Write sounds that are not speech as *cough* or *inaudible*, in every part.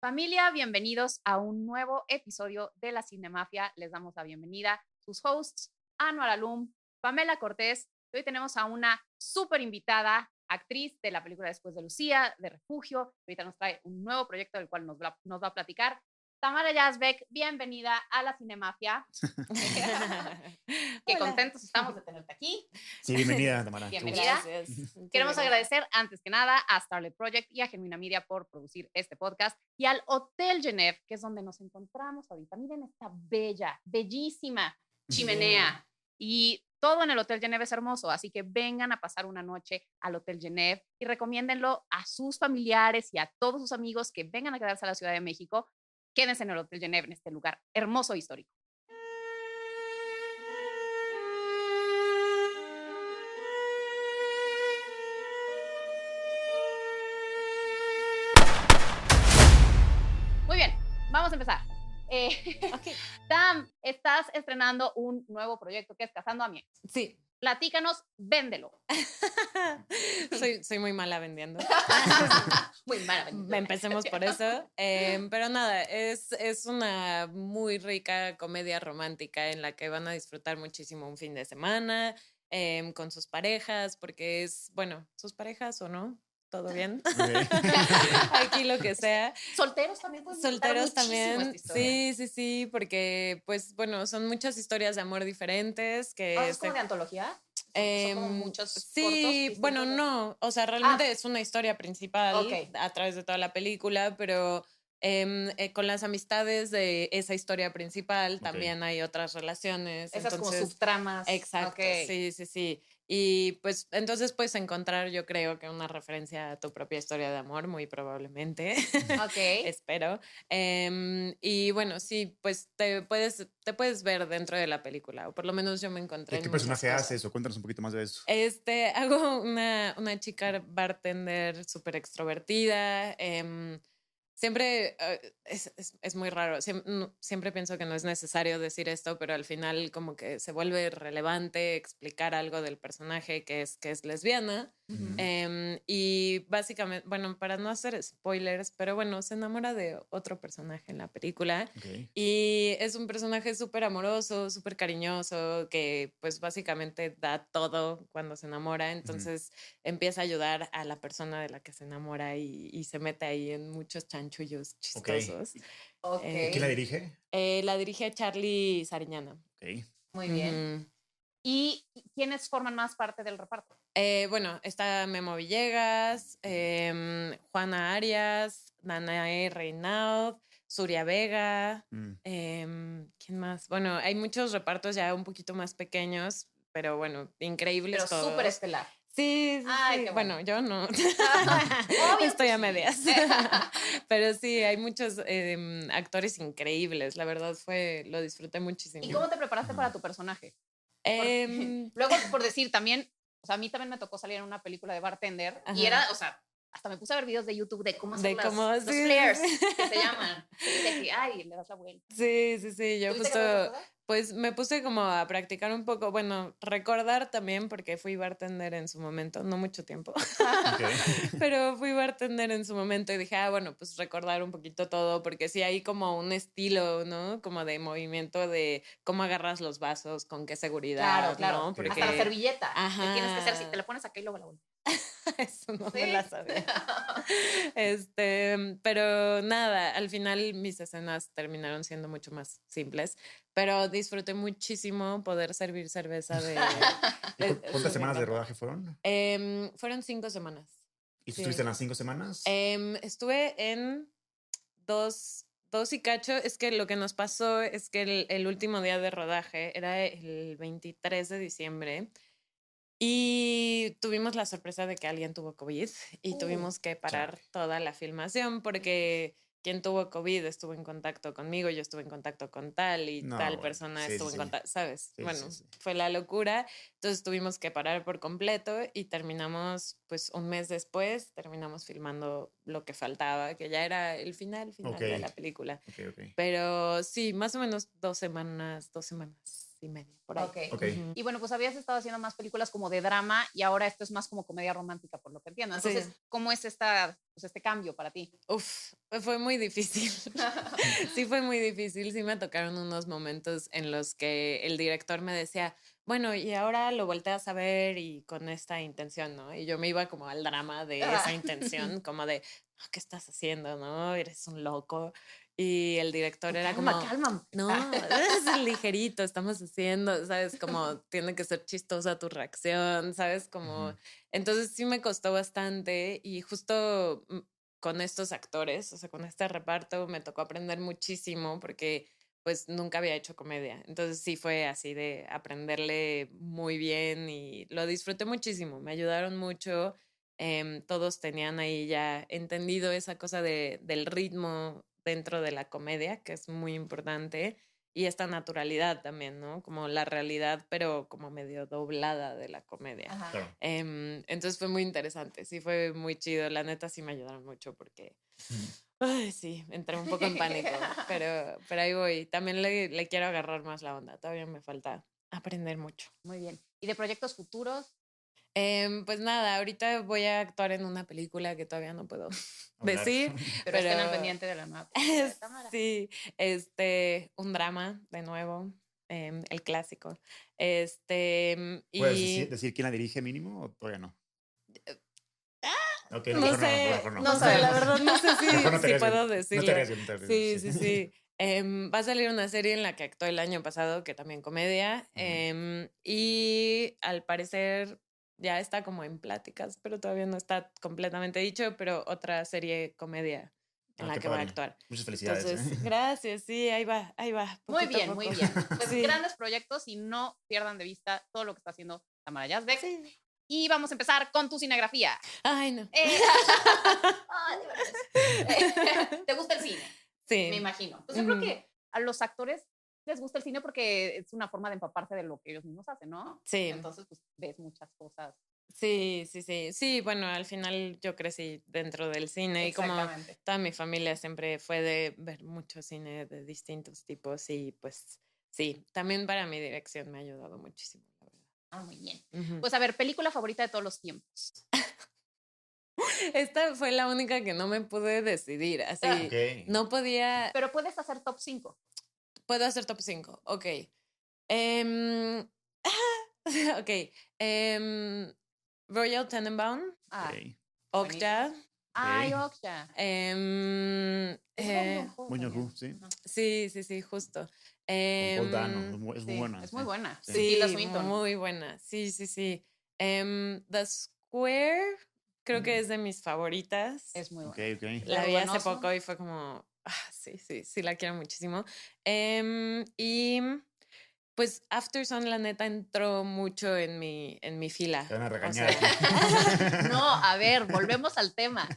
Familia, bienvenidos a un nuevo episodio de la Cinemafia. Les damos la bienvenida, sus hosts, Anuar Alum, Pamela Cortés. Hoy tenemos a una súper invitada, actriz de la película Después de Lucía, de Refugio. Ahorita nos trae un nuevo proyecto del cual nos va, nos va a platicar. Tamara Yazbek, bienvenida a la Cinemafia. *laughs* Qué contentos estamos de tenerte aquí. Sí, bienvenida, Tamara. *laughs* Bienvenida. *laughs* Queremos agradecer antes que nada a Starlet Project y a Genuina Media por producir este podcast y al Hotel Genève, que es donde nos encontramos ahorita. Miren esta bella, bellísima chimenea. Y todo en el Hotel Genève es hermoso, así que vengan a pasar una noche al Hotel Genève y recomiéndenlo a sus familiares y a todos sus amigos que vengan a quedarse a la Ciudad de México quédense en el Hotel Genève, en este lugar hermoso e histórico. Muy bien, vamos a empezar. Eh, *laughs* Tam, estás estrenando un nuevo proyecto que es Cazando a mi Sí, Platícanos, véndelo. *laughs* soy, soy muy mala vendiendo. *laughs* muy mala vendiendo. Empecemos por eso. Em, pero nada, es, es una muy rica comedia romántica en la que van a disfrutar muchísimo un fin de semana em, con sus parejas, porque es, bueno, sus parejas o no, todo bien. *laughs* Aquí lo que sea. Solteros también. Solteros también. Sí, sí, sí, porque pues bueno, son muchas historias de amor diferentes que... ¿Ah, ¿Es como de antología? Eh, muchos sí, bueno, no, o sea, realmente ah. es una historia principal a través de toda la película, pero em, eh, con las amistades de esa historia principal también hay otras relaciones. Esas como subtramas. Exacto, sí, sí, sí. Y pues entonces puedes encontrar, yo creo que una referencia a tu propia historia de amor, muy probablemente. *laughs* Ok. Espero. Em, y bueno, sí, pues te puedes, te puedes ver dentro de la película, o por lo menos yo me encontré. ¿Qué, personaje haces? O cuéntanos un poquito más de eso. Este, *laughs* hago una, una chica bartender súper extrovertida. Eh, siempre eh, es, es, muy raro. Siempre, pienso que no es necesario decir esto, pero al final como que se vuelve relevante explicar algo del personaje que es, que es lesbiana. Em, y básicamente, bueno, para no hacer spoilers, pero bueno, se enamora de otro personaje en la película. Y es un personaje súper amoroso, súper cariñoso, que pues básicamente da todo cuando se enamora. Entonces empieza a ayudar a la persona de la que se enamora y, se mete ahí en muchos chanchullos chistosos. Okay. ¿Quién la dirige? Eh, la dirige Charlie Sariñana. Muy bien. ¿Y quiénes forman más parte del reparto? Eh, bueno, está Memo Villegas, em, Juana Arias, Danae Reynaud, Suria Vega, mm. em, ¿quién más? Bueno, hay muchos repartos ya un poquito más pequeños, pero bueno, increíbles. Pero súper estelar. Sí, sí, bueno. yo no. *laughs* Estoy a medias. *laughs* Pero sí, hay muchos em, actores increíbles. La verdad fue, lo disfruté muchísimo. ¿Y cómo te preparaste para tu personaje? *laughs* luego, por decir, también o sea, a mí también me tocó salir en una película de bartender y era, o sea, hasta me puse a ver videos de YouTube de cómo hacer los flares *laughs* que se llaman. de que, ay, le das la vuelta. Sí, sí, sí. Yo justo, pues me puse como a practicar un poco, bueno, recordar también porque fui bartender en su momento, no mucho tiempo, *laughs* *laughs* pero fui bartender en su momento y dije, ah, bueno, pues recordar un poquito todo porque sí hay como un estilo, ¿no? Como de movimiento de cómo agarras los vasos, con qué seguridad, claro, claro. ¿no? Porque... Hasta la servilleta. Ajá. tienes que hacer si te la pones acá y luego la vuelta. *laughs* Eso no me la sabía. *laughs* *laughs* este, pero nada, al final mis escenas terminaron siendo mucho más simples, pero disfruté muchísimo poder servir cerveza de... ¿Cuántas semanas de rodaje fueron? Em, fueron cinco semanas. ¿Y estuviste en las cinco semanas? Em, estuve en dos, dos y cacho. Es que lo que nos pasó es que el, el último día de rodaje era el 23 de diciembre. Y tuvimos la sorpresa de que alguien tuvo COVID y uh, tuvimos que parar toda la filmación porque quien tuvo COVID estuvo en contacto conmigo, yo estuve en contacto con tal y tal persona estuvo en contacto, ¿sabes? bueno, fue la locura. Entonces tuvimos que parar por completo y terminamos, pues un mes después, terminamos filmando lo que faltaba, que ya era el final, final de la película. Pero sí, más o menos dos semanas, dos semanas. Y media, por ahí. Ok. Ok. Ujú. Y bueno, pues habías estado haciendo más películas como de drama y ahora esto es más como comedia romántica, por lo que entiendo. Sí. Entonces, ¿cómo es esta, pues este cambio para ti? Uf, fue muy difícil. *laughs* sí, fue muy difícil. Sí me tocaron unos momentos en los que el director me decía, bueno, y ahora lo volteas a ver y con esta intención, ¿no? Y yo me iba como al drama de esa *laughs* intención, como de, "No, ¿qué estás haciendo, no? Eres un loco. Y el director era calma, como, calma. *laughs* no, es ligerito, estamos haciendo, ¿sabes? Como tiene que ser chistosa tu reacción, ¿sabes? Como, entonces sí me costó bastante y justo mm, con estos actores, o sea, con este reparto me tocó aprender muchísimo porque pues nunca había hecho comedia. Entonces sí fue así de aprenderle muy bien y lo disfruté muchísimo, me ayudaron mucho. em, todos tenían ahí ya entendido esa cosa de, del ritmo dentro de la comedia, que es muy importante, y esta naturalidad también, ¿no? Como la realidad, pero como medio doblada de la comedia. Claro. Em, entonces fue muy interesante, sí fue muy chido. La neta sí me ayudaron mucho porque, *laughs* ay, sí, entré un poco en pánico, pero, *laughs* pero ahí voy. También le, le quiero agarrar más la onda, todavía me falta aprender mucho. Muy bien. ¿Y de proyectos futuros? Em, pues nada, ahorita voy a actuar en una película que todavía no puedo *laughs* Hablar. decir. *laughs* Pero, estén al Pero- pendiente de la nueva *laughs* de. Sí, este, un drama de nuevo, em, el clásico. Este, em, ¿Puedes y decir, decir quién la dirige mínimo o todavía no? Ok, no mejor sé, mejor no, no sé, la verdad no sé si, no si puedo No decirlo. no Sí, sí, sí. Em, va a salir una serie en la que actué el año pasado, que también comedia, y al parecer ya está como en pláticas, pero todavía no está completamente dicho, pero otra serie comedia en Ah, la que voy a padre. actuar. Muchas felicidades. Entonces, ¿eh? *laughs* gracias, sí, ahí va, ahí va. Muy a bien, muy bien. *laughs* Pues Sí. grandes proyectos y no pierdan de vista todo lo que está haciendo Tamara Yazbek. Sí. Y vamos a empezar con tu cinegrafía. Ay, no. Eh, *laughs* ay, de verdad. Eh, ¿Te gusta el cine? Sí. Me imagino. Pues yo creo Ujú. que a los actores les gusta el cine porque es una forma de empaparse de lo que ellos mismos hacen, ¿no? Sí. Entonces, pues ves muchas cosas. Sí, sí, sí. Sí, bueno, al final yo crecí dentro del cine y como toda mi familia siempre fue de ver mucho cine de distintos tipos y pues sí, también para mi dirección me ha ayudado muchísimo, la verdad. Ah, muy bien. Ujú. Pues a ver, película favorita de todos los tiempos. *laughs* Esta fue la única que no me pude decidir, así. Ah. Ok. No podía, Pero puedes hacer top 5. Puedo hacer top 5, ok. Em, *laughs* ok. em, Royal Tenenbaum, Ah, Ok. Okja. ay, Ok. Okja. em, Es eh. Joon-ho, sí. Sí, sí, sí, justo. Es muy- Sí, buena. Es muy sí. buena. Sí. Sí, Swinton. muy buena. Sí, sí, sí. The Square, creo que es de mis favoritas. Es muy buena. la vi hace poco y fue como, ah, sí, sí, sí, la quiero muchísimo. Em, y pues After Sun, la neta, entró mucho en mi, en mi fila. Te van a O regañar. sea, *laughs* No, a ver, *laughs* volvemos al tema.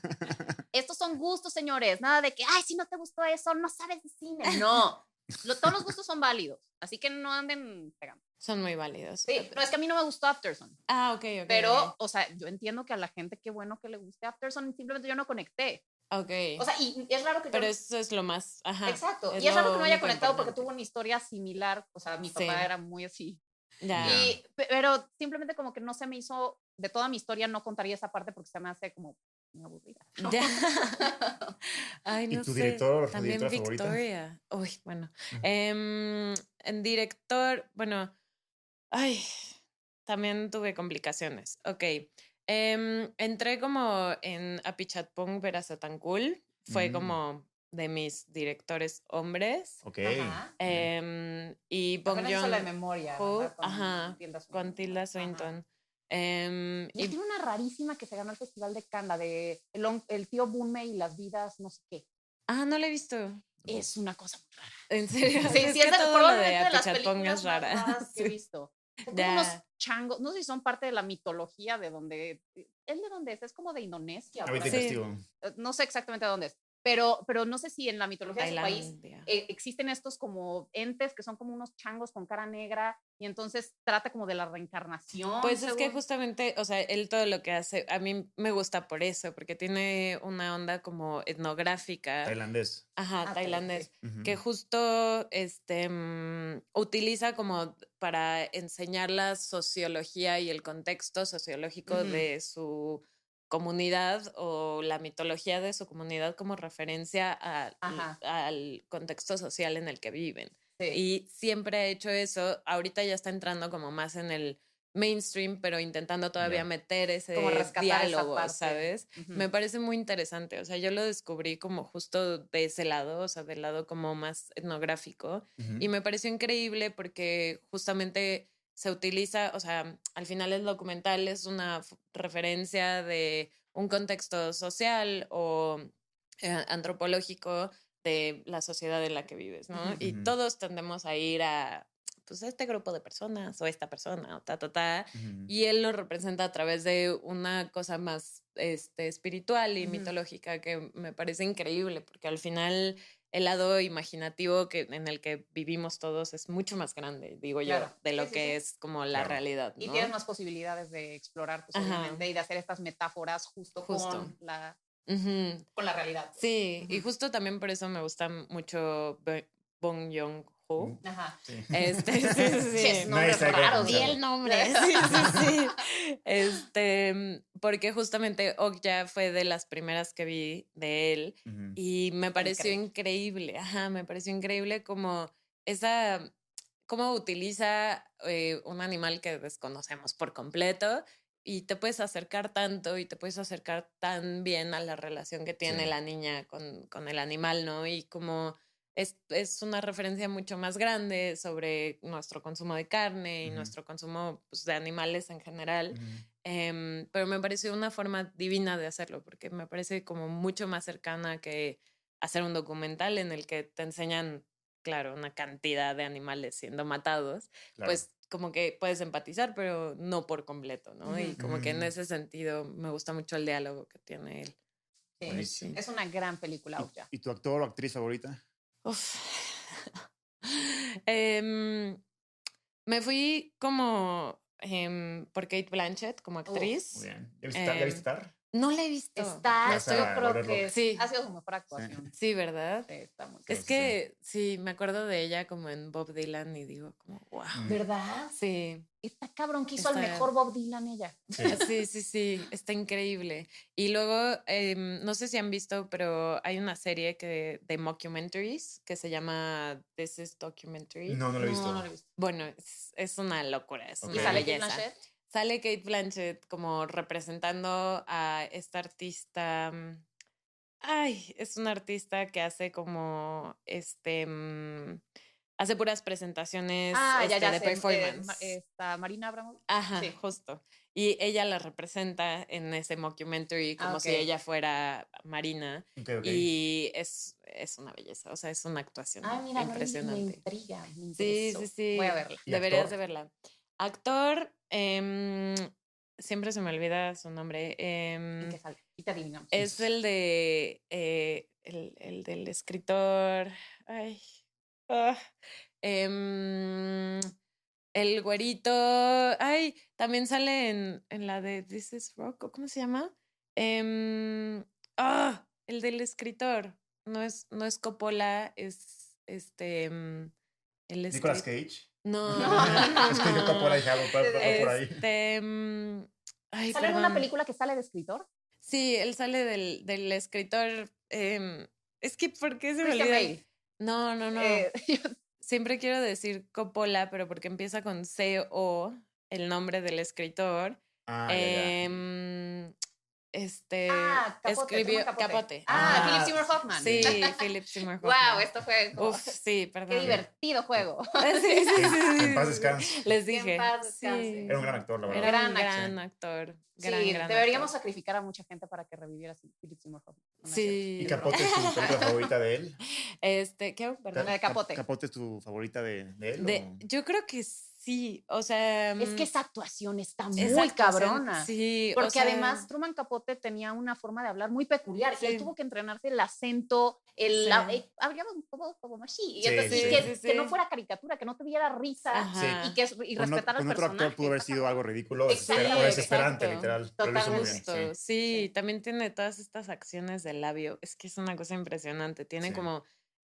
Estos son gustos, señores. Nada de que, ay, si no te gustó eso, no sabes de cine. No. Lo- todos los gustos son válidos. Así que no anden pegando. Son muy válidos. Sí, no es que a mí no me gustó Afterson. Ah, ok, ok. Pero, o sea, yo entiendo que a la gente qué bueno que le guste Afterson, simplemente yo no conecté. Ok. O sea, y es raro que pero yo... eso es lo más. Ajá. Exacto. es y es raro que no haya conectado porque importante. tuvo una historia similar. O sea, mi Sí. papá era muy así. Ya. Y, pe- pero simplemente como que no se me hizo, de toda mi historia no contaría esa parte porque se me hace como muy aburrida. Ya. *laughs* Ay, ¿Y no tu sé. director, También directora favorita? Victoria. Uy, bueno. Ujú. Em, en director, bueno. Ay, también tuve complicaciones. Ok. Em, entré como en Apichatpong Verasatankul. Fue Mm. como de mis directores hombres. Ok. Ajá. Em, y Bong la Joon memoria. Con ajá, Tilda Swinton. con Tilda. Swinton. Em, Y y tiene una rarísima que se ganó el Festival de Cannes, la de el, el tío Bunme y las vidas, no sé qué. Ah, no la he visto. Es una cosa muy rara. En serio. Sí, es sí, que es de, todo lo de probablemente de las Apichatpong es más rara. *laughs* raras que he visto. Son como unos changos, no sé si son parte de la mitología de donde, ¿él de dónde es? Es como de Indonesia. Ahorita. Sí. Eh, No sé exactamente de dónde es, pero, pero no sé si en la mitología de su país Tailandia. eh, existen estos como entes que son como unos changos con cara negra y entonces trata como de la reencarnación. Pues es que según- justamente, o sea, él todo lo que hace, a mí me gusta por eso, porque tiene una onda como etnográfica. Tailandés. Ajá, Ah, tailandés. Ujú. que justo este, mm, utiliza como para enseñar la sociología y el contexto sociológico Ujú. de su comunidad o la mitología de su comunidad como referencia a- al contexto social en el que viven. Sí. Y siempre ha hecho eso. Ahorita ya está entrando como más en el mainstream, pero intentando todavía meter ese diálogo. ¿sabes? Me parece muy interesante. O sea, yo lo descubrí como justo de ese lado, o sea, del lado como más etnográfico. Ujú. Y me pareció increíble porque justamente se utiliza, o sea, al final el documental es una referencia de un contexto social o eh, antropológico de la sociedad en la que vives, ¿no? Y todos tendemos a ir a, pues, este grupo de personas o esta persona o ta, ta, ta. Y él lo representa a través de una cosa más este, espiritual y mitológica que me parece increíble, porque al final el lado imaginativo que, en el que vivimos todos es mucho más grande, digo yo, Claro. de lo Sí, sí, que sí. es como la Claro. realidad. Y tienes más posibilidades de explorar, pues, obviamente, y de hacer estas metáforas justo, Justo. Con, la, con la realidad. pues. Sí, y justo también por eso me gusta mucho Bong Joon-ho. Mm. Ajá. Sí. Este, *laughs* sí, sí, Sí, nombres raros. Di el nombre. Sí, sí, *laughs* sí. Este, porque justamente Okja fue de las primeras que vi de él Ujú. y me pareció Increíble. increíble. Ajá, me pareció increíble como esa, cómo utiliza eh, un animal que desconocemos por completo y te puedes acercar tanto y te puedes acercar tan bien a la relación que tiene Sí. la niña con, con el animal, ¿no? Y como es, es una referencia mucho más grande sobre nuestro consumo de carne y Ujú. nuestro consumo pues, de animales en general. Ujú. Em, pero me pareció una forma divina de hacerlo, porque me parece como mucho más cercana que hacer un documental en el que te enseñan, claro, una cantidad de animales siendo matados, Claro. pues como que puedes empatizar, pero no por completo, ¿no? Y Ujú. como que en Ujú. ese sentido me gusta mucho el diálogo que tiene él. Sí. Buenísimo. Es una gran película, ¿Y-. ¿Y tu actor o actriz favorita? Uf. *laughs* Em, me fui como em, por Kate Blanchett como actriz. Muy bien. ¿Ya viste, ¿ya Em, viste Star? No la he visto. Está, yo creo volverlo. que Sí. ha sido su mejor actuación. Sí, ¿verdad? Sí, está muy Es que sí, me acuerdo de ella como en Bob Dylan y digo como, wow. Mm. ¿Verdad? Sí, Está cabrón que hizo al Está- mejor Bob Dylan ella. Sí. sí, sí, sí, está increíble. Y luego, em, no sé si han visto, pero hay una serie que, de mockumentaries que se llama This is Documentary. No, no lo he visto. No, no lo he visto. Bueno, es, es una locura, es Ok. ¿Y una belleza. Sale Kate Blanchett como representando a esta artista. mm, Ay, es una artista que hace como este. mm, hace puras presentaciones Ah, ya, este, ya de sé. eh, performance. Ma- Está Marina Abramovic. Ajá, sí. justo. Y ella la representa en ese mockumentary como Ah, si ok. ella fuera Marina. Ok, ok. Y es, es una belleza, o sea, es una actuación Ah, mira, no, me- me impresionante. intriga. me Sí, sí, sí. Voy a verla. ¿Y Deberías actor? de verla. Actor, em, siempre se me olvida su nombre. em, ¿En qué sale? Y te es el de eh, el, el del escritor. Ay. ah, em, el güerito. Ay, también sale en, en la de This is Rock. ¿o ¿Cómo se llama? Em, ah, el del escritor. No es, no es Coppola, es este. em, el Nicolas Cage. *laughs* No, No. Es que yo por ahí, algo por, por ahí. Este. mm, Ay, ¿Sale en una perdón. película que sale de escritor? Sí, él sale del, del escritor. em, es que, ¿por qué se me olvida? No, no, no. Eh, *laughs* Siempre quiero decir Coppola, pero porque empieza con C-O, el nombre del escritor. Ah, ya, ya. Este. ah, Capote, escribió Capote. Capote. Ah, Ah, Philip Seymour Hoffman. Sí, *laughs* Philip Seymour wow, Hoffman. esto fue como- Uf, sí, *laughs* perdón. qué divertido juego. *laughs* Sí, sí, sí, en paz descanse. Les Que en dije. paz descanse. sí. Era un gran actor, la verdad. Era Gran un actor. gran actor. Gran, sí, gran deberíamos actor. sacrificar a mucha gente para que reviviera Philip Seymour Hoffman. No, Sí. ¿Y Capote es tu película favorita de él? Este, ¿qué? Perdón. La de Capote. ¿Capote es tu favorita de, de él? De- yo creo que Sí, o sea. Es que mm, esa actuación está muy o cabrona. sí, o Porque sea, además Truman Capote tenía una forma de hablar muy peculiar. y él Sí. tuvo que entrenarse el acento, el, Sí. la- eh, hablábamos todo como así. Y Sí, entonces, sí, y que, sí, que no sí. fuera caricatura, que no tuviera risa Ajá. y que y Con, o- respetar al con otro personaje. actor pudo haber sido algo ridículo o Exacto, desespera- o desesperante, exacto. literal. Pero lo hizo muy bien. Justo, sí. sí. también tiene todas estas acciones del labio. Es que es una cosa impresionante. Tiene Sí. como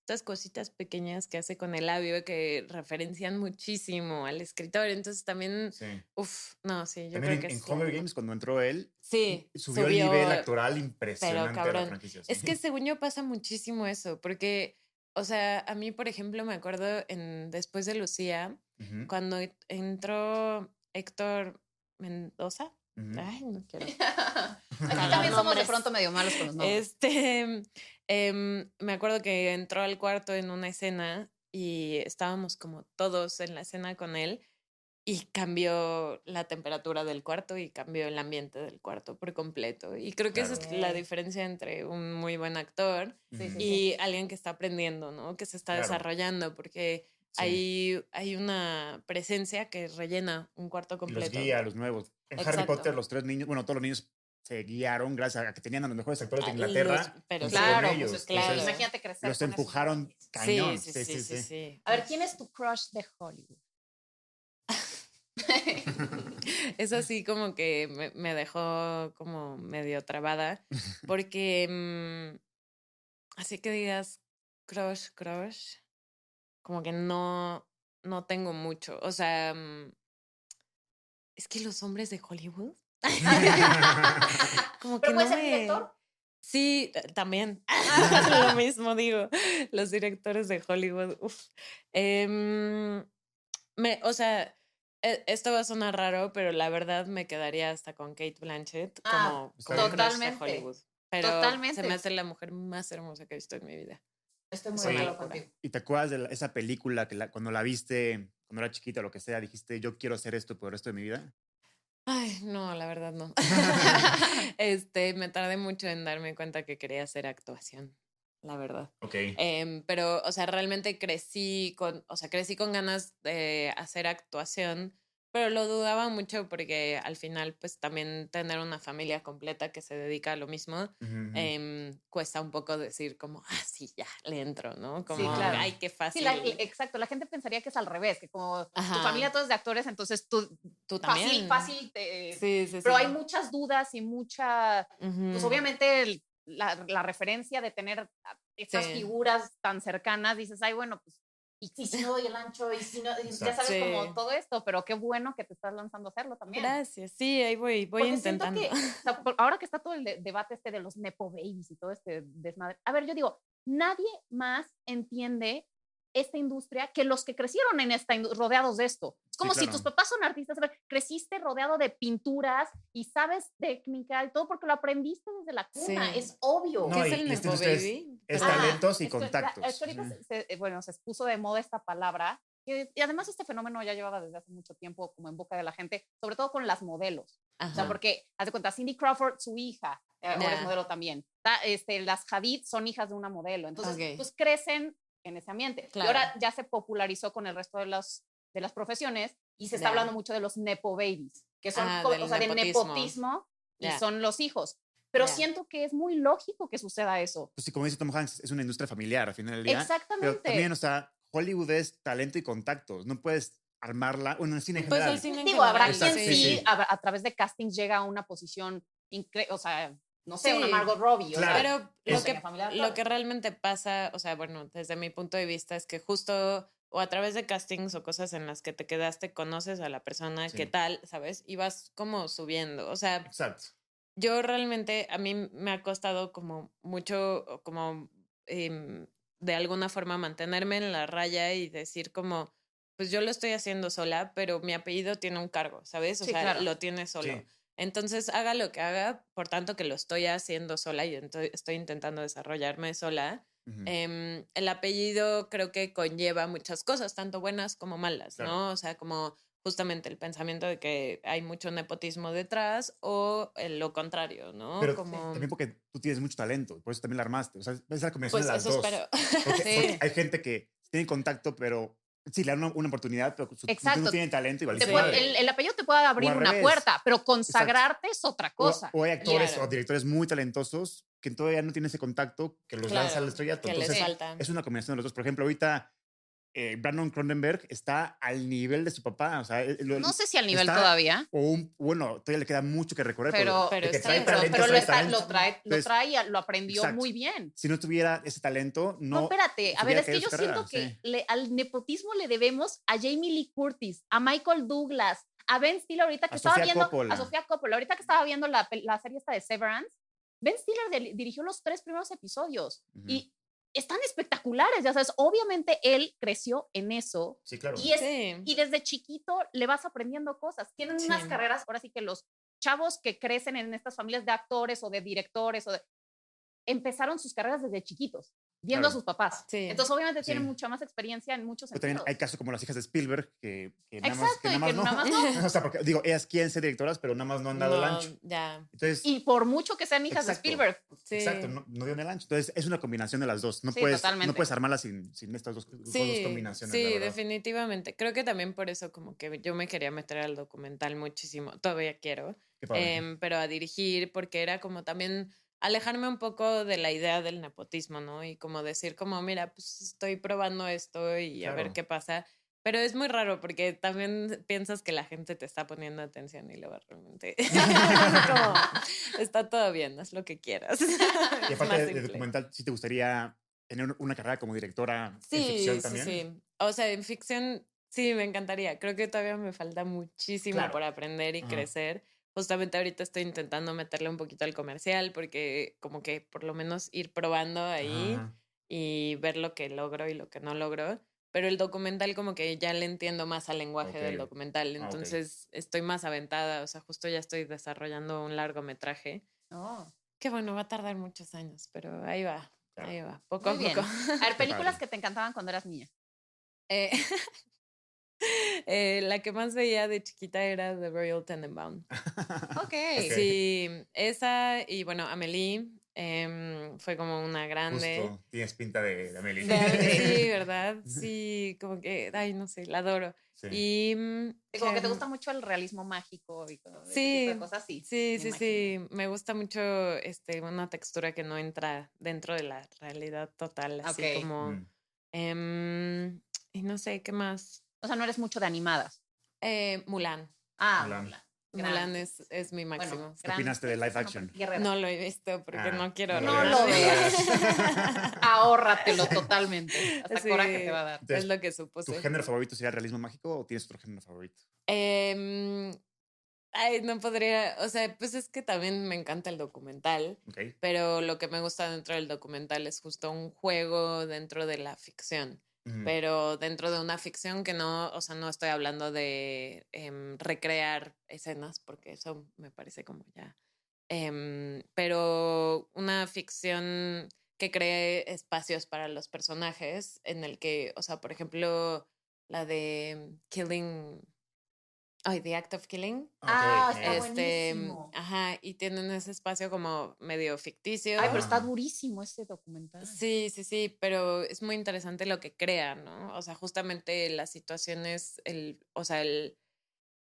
estas cositas pequeñas que hace con el labio que referencian muchísimo al escritor. Entonces también, Sí. uff, no, sí, yo También creo en, que en es Hunger Games, cuando entró él, Sí, subió, el nivel actoral impresionante de la cabrón. franquicia. Es que según yo pasa muchísimo eso, porque, o sea, a mí, por ejemplo, me acuerdo en Después de Lucía, Ujú, cuando entró Héctor Mendoza. ujú. Ay, no quiero. *laughs* Aquí también somos de pronto medio malos con los nombres. Este, em, me acuerdo que entró al cuarto en una escena y estábamos como todos en la escena con él y cambió la temperatura del cuarto y cambió el ambiente del cuarto por completo. Y creo que esa es la diferencia entre un muy buen actor Sí, sí. y alguien que está aprendiendo, ¿no? Que se está Claro. desarrollando, porque Sí. hay, hay una presencia que rellena un cuarto Y los completo. guía los nuevos. En Harry. Potter, los tres niños, bueno, todos los niños se guiaron gracias a que tenían a los mejores actores de Inglaterra. los- pero Claro, pues es claro. Entonces, imagínate crecer. los empujaron cañón. Sí, sí, sí, sí, sí. A ver, ¿quién es tu crush de Hollywood? *laughs* Eso así como que me, me dejó como medio trabada, porque mm, así que digas crush, crush, como que no, no tengo mucho. O sea, mm, es que los hombres de Hollywood, *laughs* como que ¿Pero no puede ser me... director? Sí, t- también. *laughs* Lo *laughs* mismo digo. Los directores de Hollywood. uf. Em, me, o sea, e- esto va a sonar raro, pero la verdad me quedaría hasta con Kate Blanchett Ah, como, como crush de Totalmente. Hollywood. Pero Totalmente. se me hace la mujer más hermosa que he visto en mi vida. Estoy muy Sí. contigo. ¿Y te acuerdas de la- esa película que la- cuando la viste, cuando era chiquita o lo que sea, dijiste, yo quiero hacer esto por el resto de mi vida? Ay, no, la verdad no. *laughs* *laughs* este, me tardé mucho en darme cuenta que quería hacer actuación, la verdad. Ok. Em, pero, o sea, realmente crecí con, o sea, crecí con ganas de hacer actuación, pero lo dudaba mucho porque al final, pues también tener una familia completa que se dedica a lo mismo, Ujú, ujú. em, cuesta un poco decir como, ah, sí, ya, le entro, ¿no? Como, claro. ay, qué Sí, fácil. la- exacto. La gente pensaría que es al revés, que como tu Ajá. familia todos de actores, entonces tú Tú fácil, también. fácil. te- Sí, sí, Pero sí. hay muchas dudas y mucha, pues Ujú. obviamente el- la, la referencia de tener estas Sí. figuras tan cercanas, dices, ay, bueno, pues, y, y si no doy el ancho, y si no, y ya sabes Sí. como todo esto, pero qué bueno que te estás lanzando a hacerlo también. Gracias, sí, ahí voy, voy Porque siento intentando. que, o sea, por- ahora que está todo el de- debate este de los nepo babies y todo este desmadre, a ver, yo digo, nadie más entiende esta industria que los que crecieron en esta rodeados de esto. Es como si claro. tus papás son artistas, creciste rodeado de pinturas y sabes técnica y todo porque lo aprendiste desde la cuna, Sí. es obvio. No, ¿Qué y- es el este Nepo Baby? es Ah, talentos y es la- contactos. es que ahorita Ujú. se- eh, bueno, se puso de moda esta palabra. y además este fenómeno ya llevaba desde hace mucho tiempo como en boca de la gente, sobre todo con las modelos. O sea, Ajá. porque, haz de cuenta, Cindy Crawford, su hija, eh, ahora es modelo también. Ta- Este, las Hadid son hijas de una modelo. Entonces, Ok. pues crecen en ese ambiente. Claro. Y ahora ya se popularizó con el resto de, las de las profesiones y se está Ya. hablando mucho de los Nepo Babies, que son, Ah, o sea, de nepotismo. y Ya. son los hijos. Pero Ya. siento que es muy lógico que suceda eso. Pues sí, como dice Tom Hanks, es una industria familiar al final del día. Pero Exactamente. también, o sea, Hollywood es talento y contactos. No puedes armarla, bueno, en el cine en Pues general. el cine Digo, habrá quien sí, sí, sí. A, a través de castings llega a una posición increíble, o sea, no sé, una Sí. Margot Robbie. o sea. Pero lo que, lo que realmente pasa, o sea, bueno, desde mi punto de vista es que justo o a través de castings o cosas en las que te quedaste, conoces a la persona, Sí. qué tal, ¿sabes? Y vas como subiendo. O sea, Exacto. yo realmente, a mí me ha costado como mucho, como em, de alguna forma mantenerme en la raya y decir como, pues yo lo estoy haciendo sola, pero mi apellido tiene un cargo, ¿sabes? O Sí, sea, claro. lo tiene solo. Sí. Entonces, haga lo que haga, por tanto que lo estoy haciendo sola y estoy intentando desarrollarme sola. Em, el apellido creo que conlleva muchas cosas, tanto buenas como malas, Claro. ¿no? O sea, como justamente el pensamiento de que hay mucho nepotismo detrás o lo contrario, ¿no? Pero como... también porque tú tienes mucho talento, por eso también la armaste. O sea, es la combinación Pues de las eso dos. espero. *laughs* Porque, Sí. porque hay gente que tiene contacto, pero Sí, le dan una, una oportunidad, pero su, Exacto. no tiene talento y Sí. puede- el, el apellido te puede abrir una revés. puerta, pero consagrarte es otra cosa. O, hay actores Claro. o directores muy talentosos que todavía no tienen ese contacto que los lanza Claro, al estrellato. que les Entonces, falta. es una combinación de los dos. Por ejemplo, ahorita eh, Brandon Cronenberg está al nivel de su papá. O sea, lo- no sé si al nivel está- todavía, o un, bueno, todavía le queda mucho que recorrer. pero, Pero de que está trae pero, talento, pero lo, trae está- lo trae, lo Entonces, trae, y lo aprendió exacto. muy bien. Si no tuviera ese talento, No, no. espérate. A ver, es que yo carrera, siento que sí. le- al nepotismo le debemos a Jamie Lee Curtis, a Michael Douglas, a Ben Stiller ahorita que A estaba Sofía viendo Coppola. a Sofía Coppola, ahorita que estaba viendo la, la serie esta de Severance, Ben Stiller del- dirigió los tres primeros episodios Ujú. y están espectaculares, ya sabes, obviamente él creció en eso Sí, claro. y es Sí. y desde chiquito le vas aprendiendo cosas. Tienen unas Sí. carreras, ahora sí que los chavos que crecen en estas familias de actores o de directores o de empezaron sus carreras desde chiquitos, viendo Claro. a sus papás. Sí. Entonces, obviamente tienen Sí. mucha más experiencia en muchos Pero sentidos. también hay casos como las hijas de Spielberg, que, que nada más, Exacto, que y nada más que no. nada más *laughs* no. o sea, porque digo, ellas quieren ser directoras, pero nada más no han dado el ancho. Ya. Entonces, Y por mucho que sean hijas Exacto. de Spielberg, Sí. exacto, no, no dieron el ancho. Entonces, es una combinación de las dos. No, Sí, puedes, totalmente. no puedes armarlas sin, sin estas dos, dos combinaciones. sí, definitivamente. Creo que también por eso como que yo me quería meter al documental muchísimo. Todavía quiero. Em, pero a dirigir porque era como también alejarme un poco de la idea del nepotismo, ¿no? Y como decir como, mira, pues estoy probando esto y a ver Claro. qué pasa. Pero es muy raro porque también piensas que la gente te está poniendo atención y luego realmente *laughs* como, está todo bien, haz lo que quieras. *laughs* y aparte de, de documental, ¿sí te gustaría tener una carrera como directora Sí, en ficción sí, también? sí. O sea, en ficción sí, me encantaría. Creo que todavía me falta muchísimo Claro. por aprender y Ajá. crecer. Justamente ahorita estoy intentando meterle un poquito al comercial porque como que por lo menos ir probando ahí Ajá. y ver lo que logro y lo que no logro. Pero el documental como que ya le entiendo más al lenguaje del Ok. documental. Ah. Entonces estoy más aventada. O sea, justo ya estoy desarrollando un largometraje. no. Que bueno, va a tardar muchos años, pero ahí va. Claro. Ahí va, poco Muy a bien. poco. A ver, *laughs* películas que te encantaban cuando eras niña. Eh, *laughs* *laughs* eh, la que más veía de chiquita era The Royal Tenenbaum. Ok. Sí, esa y bueno, Amelie em, fue como una grande. Justo, tienes pinta de, de Amelie. De- *laughs* sí, ¿verdad? Sí, como que, ay, no sé, la adoro. Sí. Y mm, Como que te em, gusta mucho el realismo mágico y todo Sí, tipo de cosas así. Sí, sí, imagino. sí. Me gusta mucho este, una textura que no entra dentro de la realidad total, así Ok. como. Mm. em, y no sé, ¿qué más? O sea, no eres mucho de animadas. Eh, Mulan. Ah, Mulan. Mulan. Gran. Mulan es, es mi máximo. Bueno, ¿Qué opinaste de live action? Guerrera. No lo he visto porque Ah, no quiero. no lo *laughs* veas. Ahórratelo totalmente. Hasta Sí. coraje te va a dar. Entonces, es lo que ¿Tu supuse. género favorito sería el realismo mágico o tienes otro género favorito? Em, ay, no podría. O sea, pues es que también me encanta el documental. Ok. Pero lo que me gusta dentro del documental es justo un juego dentro de la ficción. Pero dentro de una ficción que no, o sea, no estoy hablando de em, recrear escenas, porque eso me parece como ya. em, pero una ficción que cree espacios para los personajes, en el que, o sea, por ejemplo, la de Killing. Ay, The Act of Killing. Ah, está Este, buenísimo. ajá, y tienen ese espacio como medio ficticio. Ay, pero está durísimo ese documental. Sí, sí, sí, pero es muy interesante lo que crea, ¿no? O sea, justamente las situaciones, el, o sea, el,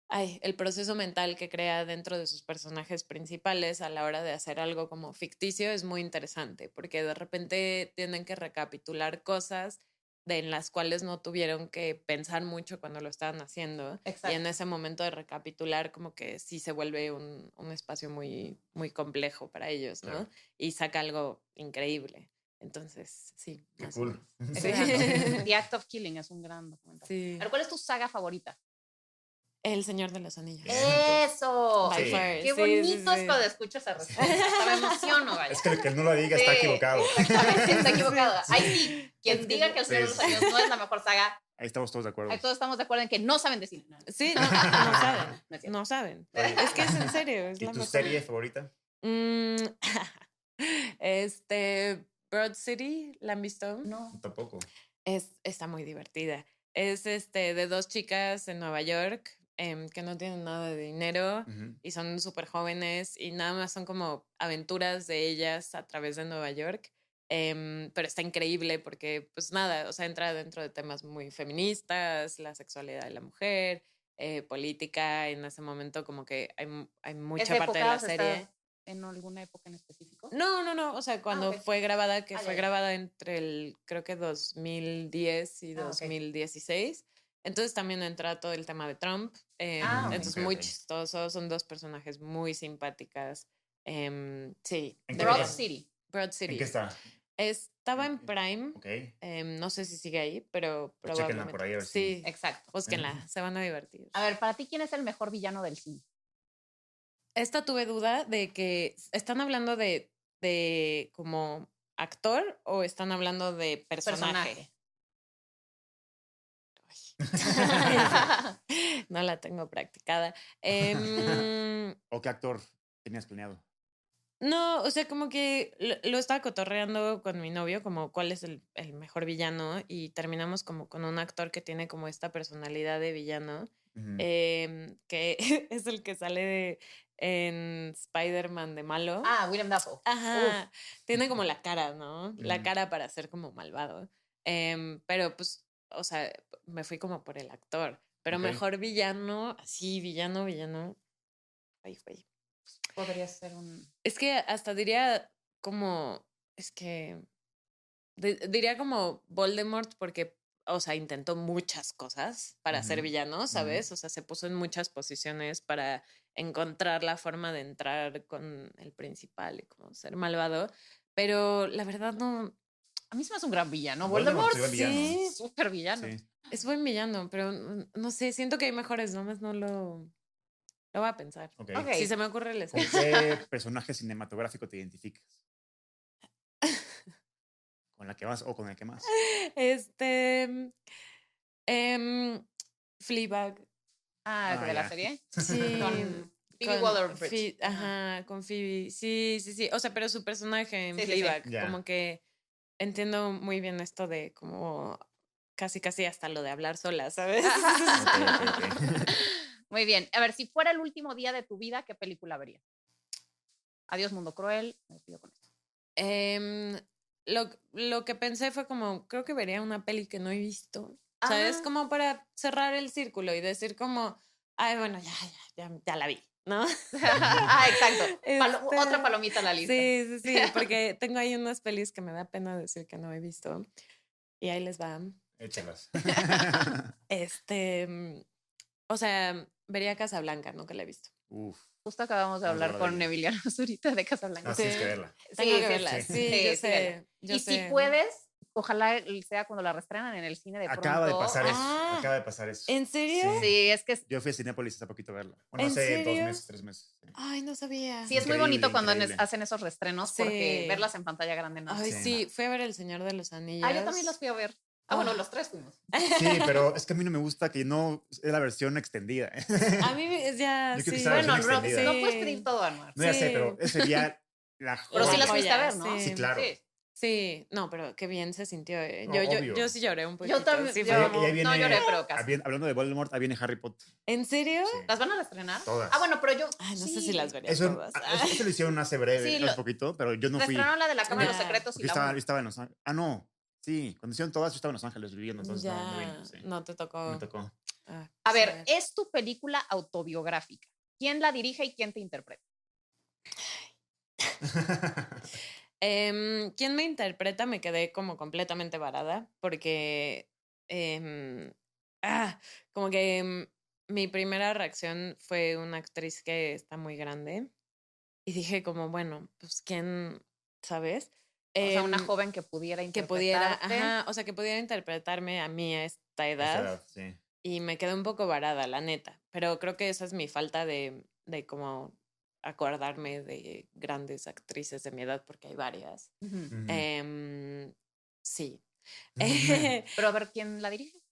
ay, el proceso mental que crea dentro de sus personajes principales a la hora de hacer algo como ficticio es muy interesante, porque de repente tienen que recapitular cosas de en las cuales no tuvieron que pensar mucho cuando lo estaban haciendo. Y Exacto. en ese momento de recapitular, como que sí se vuelve un, un espacio muy, muy complejo para ellos, ¿no? Claro. Y saca algo increíble. Entonces, sí. Qué cool. *laughs* Sí. The Act of Killing es un gran documental. Sí. ¿cuál es tu saga favorita? El Señor de los Anillos. Eso. Sí. Qué sí, bonito sí, es cuando escucho esa respuesta. Hasta me emociono, vaya. Es que el que no lo diga está equivocado. Exactamente, está *laughs* equivocado. Ahí sí, quien diga que el Señor de los. Anillos no es la mejor saga, Ahí estamos todos de acuerdo. ahí todos estamos de acuerdo en que no saben decir. No, Sí, no, no *laughs* saben. No saben. Oye, Es que es en serio. Es ¿Y la tu mejor. serie favorita? Mm, *laughs* este, Broad City, ¿la han visto? No. Tampoco. Es, está muy divertida. Es este de dos chicas en Nueva York em, que no tienen nada de dinero Ujú. y son súper jóvenes y nada más son como aventuras de ellas a través de Nueva York. Em, pero está increíble porque, pues nada, o sea, entra dentro de temas muy feministas, la sexualidad de la mujer, eh, política. En ese momento, como que hay, hay mucha parte de la serie. ¿En alguna época en específico? No, no, no. O sea, cuando ok. fue grabada, que Ah, fue ya. grabada entre el, creo que 2010 y Ah, ok. 2016. Entonces también entra todo el tema de Trump. em, Ah. Entonces, muy chistoso. Son dos personajes muy simpáticas. em, sí. ¿En de qué Broad? City. Broad City. ¿En qué está? Estaba en. Prime. Ok. em, no sé si sigue ahí, pero Pues chéquenla probablemente. por ahí a ver si- sí, Exacto. búsquenla. *laughs* Se van a divertir. A ver, para ti, ¿quién es el mejor villano del cine? Esta tuve duda de que están hablando de, de como actor o están hablando de personaje. *laughs* no la tengo practicada. Em, ¿O qué actor tenías planeado? no, o sea, como que lo, lo estaba cotorreando con mi novio, como cuál es el, el mejor villano, y terminamos como con un actor que tiene como esta personalidad de villano, em, que *laughs* es el que sale de- en Spider-Man de malo. ah, William Dafoe. Ajá. Tiene como la cara, ¿no? La cara para ser como malvado. Em, pero pues, o sea, me fui como por el actor. Pero mejor villano, así, villano, villano. Ay, güey. Podría ser un. Es que hasta diría como, es que, di- diría como Voldemort porque, o sea, intentó muchas cosas para ser villano, ¿sabes? O sea, se puso en muchas posiciones para encontrar la forma de entrar con el principal y como ser malvado. Pero la verdad no, A mí se me hace un gran villano. Voldemort Voldemort, sí, súper villano. Sí. es buen villano, pero no, sé, siento que hay mejores, nomás no lo, lo voy a pensar. Ok. Ok. Si se me ocurre, les ¿Con qué personaje cinematográfico te identificas? *laughs* ¿Con la que más o con el que más? Este. em, Fleabag. Ah, Ah, de la serie. *laughs* Sí. Con Phoebe Waller-Bridge. Ajá. Con Phoebe. Sí, sí, sí. O sea, pero su personaje en Sí, sí, sí. Fleabag, como que entiendo muy bien esto de como casi, casi hasta lo de hablar sola, ¿sabes? *laughs* *laughs* Muy bien. A ver, si fuera el último día de tu vida, ¿qué película verías? Adiós, Mundo Cruel. Me despido con esto. Em, lo, lo que pensé fue como, creo que vería una peli que no he visto. ¿Sabes? Ah. Como para cerrar el círculo y decir como, ay, bueno, ya, ya, ya, ya la vi, ¿no? *laughs* ah, exacto. Palo- Este, Otra palomita a la lista. Sí, sí, sí, *laughs* porque tengo ahí unas pelis que me da pena decir que no he visto. Y ahí les va. Échalas. *laughs* Este, mm, o sea, vería Casablanca, ¿no? Que la he visto. Uf. Justo acabamos de hablar de con. Emiliano Zurita de Casablanca. Ah, Sí. que verla. Tengo Sí, que sí, verla. sí. Sí, Sí, yo sí, sé. vela. yo y sé. si puedes, ojalá sea cuando la reestrenan en el cine de Acaba de pronto. pasar eso. Ah. Acaba de pasar eso. ¿En serio? Sí. Sí, es que Yo fui a Cinépolis hace poquito a verla. Bueno, ¿En hace dos meses, tres meses. Ay, no sabía. sí es muy Increíble, bonito cuando increíble. hacen esos restrenos porque verlas en pantalla grande no. Ay, Sí. sí, fui a ver El Señor de los Anillos. Ah, yo también las fui a ver. Ah, bueno, los tres fuimos. Sí, pero es que a mí no me gusta que no es la versión extendida. A mí es ya, Yo que sí. Bueno, no, no puedes pedir todo, Anuar. No ya sé, pero ese sería la Pero sí las fuiste a ver, ¿no? sí. Sí, claro. Sí. No, pero qué bien se sintió. eh. No, Yo, yo, obvio. yo sí lloré un poquito. Yo también. sí, yo- viene- no lloré, pero casi. hablando de Voldemort, ahí viene Harry Potter. ¿En serio? Sí. ¿Las van a reestrenar? Todas. Ah, bueno, pero yo. Ay, no sé si las vería Eso, todas. ah, eso- eso lo hicieron hace breve, Sí, hace poquito, pero yo no fui. Reestrenaron la de la Cámara de los. Secretos y yo la estaba, estaba en Los Ángeles. Ah, no. Sí, cuando hicieron todas, yo estaba en Los Ángeles viviendo, entonces ya, no, no te tocó. Me tocó. Ah, A ver, es tu película autobiográfica. ¿Quién la dirige y quién te interpreta? *laughs* *laughs* Em, ¿Quién me interpreta? Me quedé como completamente varada porque, em, ah, como que em, mi primera reacción fue una actriz que está muy grande y dije como, bueno, pues quién, ¿sabes? O sea, una joven que pudiera que pudiera, ajá, o sea, que pudiera interpretarme a mí a esta edad edad, sí. y me quedé un poco varada, la neta. Pero creo que esa es mi falta de, de como acordarme de grandes actrices de mi edad, porque hay varias. Em, sí. *laughs* Pero a ver, ¿quién la dirige?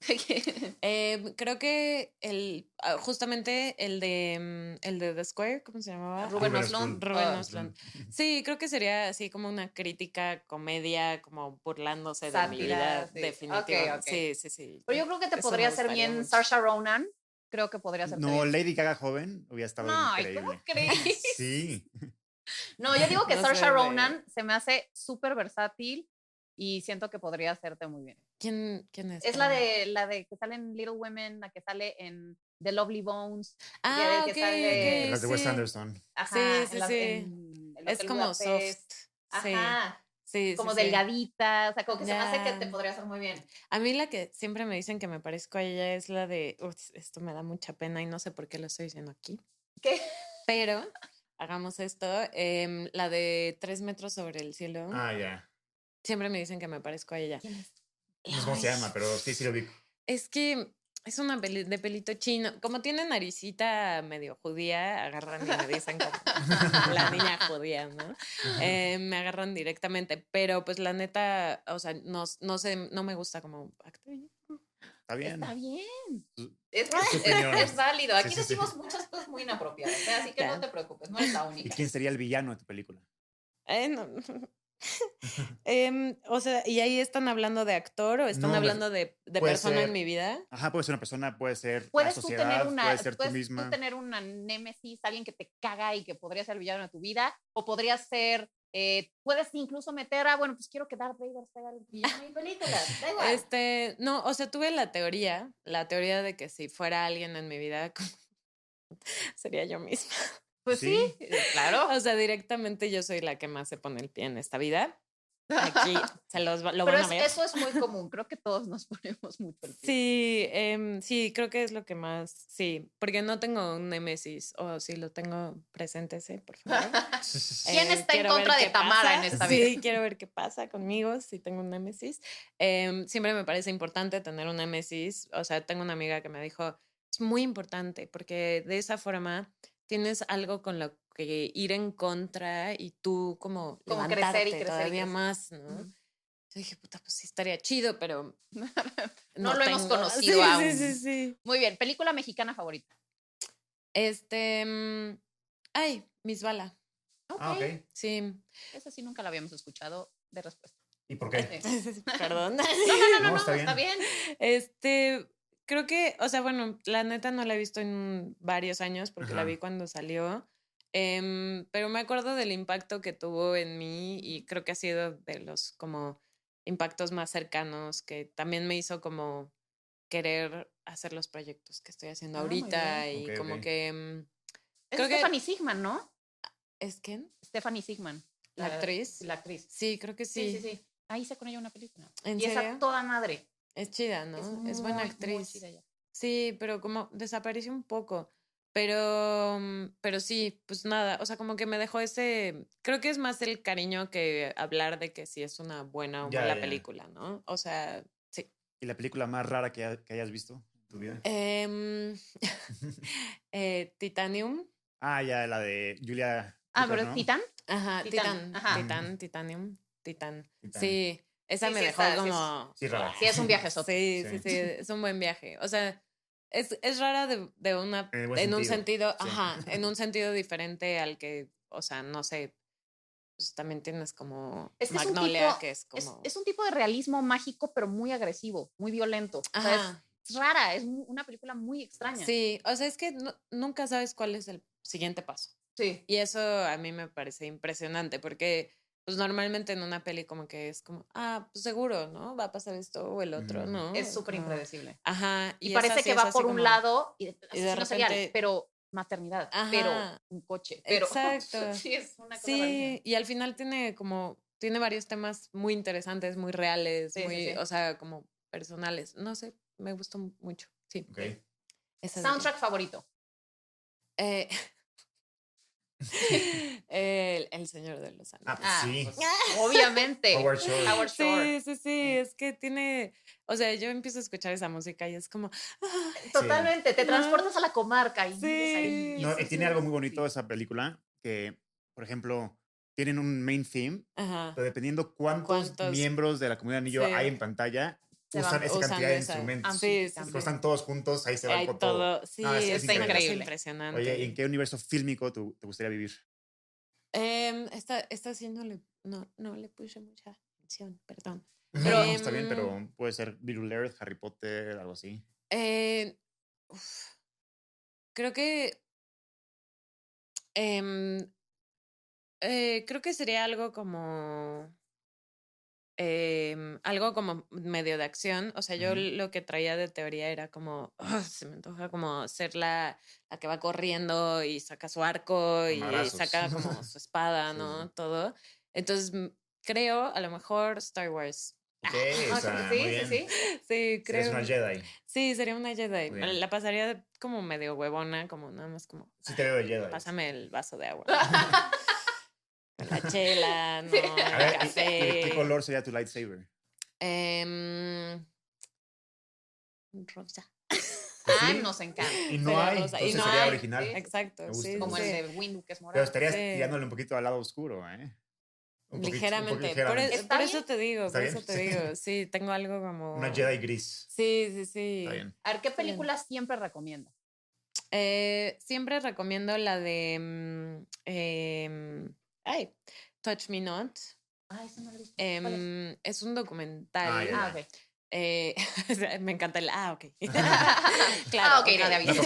*laughs* Em, creo que el ah, justamente el de mm, el de The Square, ¿cómo se llamaba? Rubén Rubén Oslund. Rubén Ah, Oslund. Sí, creo que sería así como una crítica, comedia, como burlándose de mi vida, sí. definitivamente. Sí, sí, sí. Pero yo creo que te Eso podría ser gustaría bien mucho. Saoirse Ronan. Creo que podría ser. No, Lady Gaga joven hubiera estado No, ay, increíble. ¿cómo *laughs* crees? Sí. No, yo digo *laughs* que No Saoirse Ronan se me hace súper versátil y siento que podría hacerte muy bien. ¿Quién, quién es? Es la de la de que sale en Little Women, la que sale en The Lovely Bones. Ah, que ok, sale- ok, Las de Wes sí. Anderson. Ajá, Sí, en sí, la- sí. en el Es como Budapest. soft. Ajá, sí, como sí, sí. delgadita, o sea, como que se me hace que te podría hacer muy bien. A mí la que siempre me dicen que me parezco a ella es la de, "Uf, esto me da mucha pena y no sé por qué lo estoy diciendo aquí, ¿Qué? pero hagamos esto, em, la de tres metros sobre el cielo, Ah, ya. siempre me dicen que me parezco a ella. ¿Quién es? No sé cómo se llama, pero sí, sí lo vi. Es que es una peli de pelito chino, como tiene naricita medio judía, agarran y me dicen como la niña judía, ¿no? Eh, me agarran directamente, pero pues la neta, o sea, no, no sé, no me gusta como actriz. Está bien. Está bien. Es, es- *laughs* es válido. Aquí sí, sí. decimos muchas cosas muy inapropiadas, ¿eh? así que Ya. no te preocupes, no eres la ¿Y única. quién sería el villano de tu película? Eh, no. *laughs* *laughs* Em, o sea, ¿y ahí están hablando de actor o están No, me- hablando de, de persona ser- en mi vida? Ajá, puede ser una persona, puede ser la Puedes tú sociedad, tener una, puede ser tú puedes tú misma. tener una némesis, alguien que te caga y que podría ser villano de tu vida, o podría ser, eh, puedes incluso meter a, bueno, pues quiero que Darth Vader sea el villano de mi película, da *laughs* igual. Este, no, o sea, tuve la teoría, la teoría de que si fuera alguien en mi vida, *laughs* sería yo misma. Pues sí, sí. claro. O sea, directamente yo soy la que más se pone el pie en esta vida. *laughs* Aquí se los va- lo Pero van a es- ver. eso es muy *laughs* común, creo que todos nos ponemos mucho el pie. Sí, em, sí, creo que es lo que más, sí, porque no tengo un némesis, o si lo tengo, preséntese, por favor. *laughs* ¿Quién Eh, está en contra de Tamara en pasa. esta Sí, vida? quiero ver qué pasa conmigo si tengo un némesis. Em, siempre me parece importante tener un némesis. O sea, tengo una amiga que me dijo, es muy importante porque de esa forma tienes algo con lo que ir en contra y tú como, Como crecer y levantarte crecer y todavía crecer. más, ¿no? Yo dije, puta, pues sí estaría chido, pero *laughs* No lo hemos tengo". *laughs* conocido Sí, aún. Sí, sí, sí. Muy bien, película mexicana favorita. Este, mm, ay, Miss Bala. Ah, ok. Sí. Esa sí nunca la habíamos escuchado de respuesta. ¿Y por qué? *laughs* Perdón. No, no, no, no, No, no, está está bien. bien. Este, creo que, o sea, bueno, la neta no la he visto en varios años porque la vi cuando salió. em, pero me acuerdo del impacto que tuvo en mí y creo que ha sido de los como impactos más cercanos que también me hizo como querer hacer los proyectos que estoy haciendo Ah, ahorita y como que em, Es Creo que- Stephanie Sigman, ¿no? es que Stephanie Sigman. la actriz. La actriz. Sí, creo que Sí, sí. sí, sí. Ahí hice con ella una película. ¿En y es serio? a toda madre. Es chida, ¿no? Es, buena actriz. chida. Sí, pero como desapareció un poco. Pero, mm, pero sí, pues nada, o sea, como que me dejó ese, creo que es más el cariño que hablar de que si es una buena o Ya, mala ya. película, ¿no? O sea, sí. ¿Y la película más rara que, ha- que hayas visto en tu vida? Em, *laughs* eh, Titanium. Ah, ya, la de Julia. Ah, pero ¿no? Titán. Ajá, Titán, Titán, ajá. Titán, Titanium, Titán. Titán. Sí, esa Sí, me sí dejó está, sí es- como... Sí, rara. Sí, es un viaje Sí, sí, Sí. sí, es un buen viaje. O sea, es, es rara de, de una, En en un sentido, sentido, sí. ajá, en un *laughs* sentido diferente al que, o sea, no sé, pues también tienes como Es que es un Magnolia, tipo- que es Es, como... es un tipo de realismo mágico, pero muy agresivo, muy violento. O sea, es- Ajá, es, rara, es una película muy extraña. sí, o sea, es que no- nunca sabes cuál es el siguiente paso. Sí. Y eso a mí me parece impresionante porque pues normalmente en una peli como que es como, ah, pues seguro, ¿no? Va a pasar esto o el otro, Ujú. ¿no? Es súper impredecible. Ajá. Y, parece que va por un lado y, y de asesino serial, repente- pero maternidad, Ajá. pero un coche, pero Exacto. *laughs* sí es una cosa Sí, y al final tiene como, tiene varios temas muy interesantes, muy reales, Sí, muy, sí. o sea, como personales. No sé, me gustó mucho. Sí. Ok. esa es Soundtrack favorito. Eh, *laughs* *laughs* el, el Señor de los Anillos. Ah, pues Ah, sí. pues, *laughs* obviamente. Howard Shore. Howard Shore. Sí, sí, sí, es que tiene, o sea, yo empiezo a escuchar esa música y es como, ah, Totalmente, te Ah. transportas a la comarca y Sí. ahí. No, Sí, y sí, tiene sí, algo muy sí. bonito esa película que, por ejemplo, tienen un main theme, ajá, pero dependiendo cuántos, ¿Cuántos? miembros de la comunidad anillo Sí. hay en pantalla, Se usan van esa usan cantidad de esa- instrumentos. Ah, Sí, sí, sí, sí. Cuando están todos juntos, ahí se va todo, sí, es- es, es una cosa increíble. impresionante. Oye, ¿y en qué universo fílmico tú- te gustaría vivir? Em, esta, esta sí no le, no, no le puse mucha atención, perdón. *laughs* Pero, Em, está bien, pero puede ser Little Earth, Harry Potter, algo así. Eh, uf, creo que em, eh, creo que sería algo como. Em, algo como medio de acción. O sea, yo lo que traía de teoría era como. "Ah, se me antoja como ser la, la que va corriendo y saca su arco y saca como su espada, Sí, ¿no? Todo. Entonces, creo, a lo mejor Star Wars. Ok, *laughs* Ah, o sea, sí, muy sí, bien. sí. Sí, creo. Eres una Jedi. Sí, sería una Jedi. Bien. La pasaría como medio huevona, como nada más como. Sí te veo Jedi. Pásame el vaso de agua. *laughs* *laughs* La chela, *laughs* no, Sí. el A ver, ¿y- café. ¿y de qué color sería tu lightsaber? Em, rosa. Ah, Sí. nos encanta. Y no Sería hay, rosa, y entonces no sería hay, original. sí. Exacto, Me gusta. sí, Como sí. el de Windu, que es morado. Pero estarías Sí. tirándole un poquito al lado oscuro, ¿eh? Un poquito- un poco Ligeramente. Por, ligeramente. e- ¿Está por bien? eso te digo, ¿Está por bien? eso te Sí. digo. Sí, tengo algo como. Una Jedi gris. Sí, sí, sí. Está bien. A ver, ¿qué Está bien. película siempre recomiendas? Eh, siempre recomiendo la de. mm, em, ay, Touch Me Not. Ah, eso no lo he visto. ¿Cuál es? Em, es un documental. Ah. Ah, ok. Eh, *laughs* me encanta el. Ah, ok. *laughs* *laughs* Ah, ok, no había visto.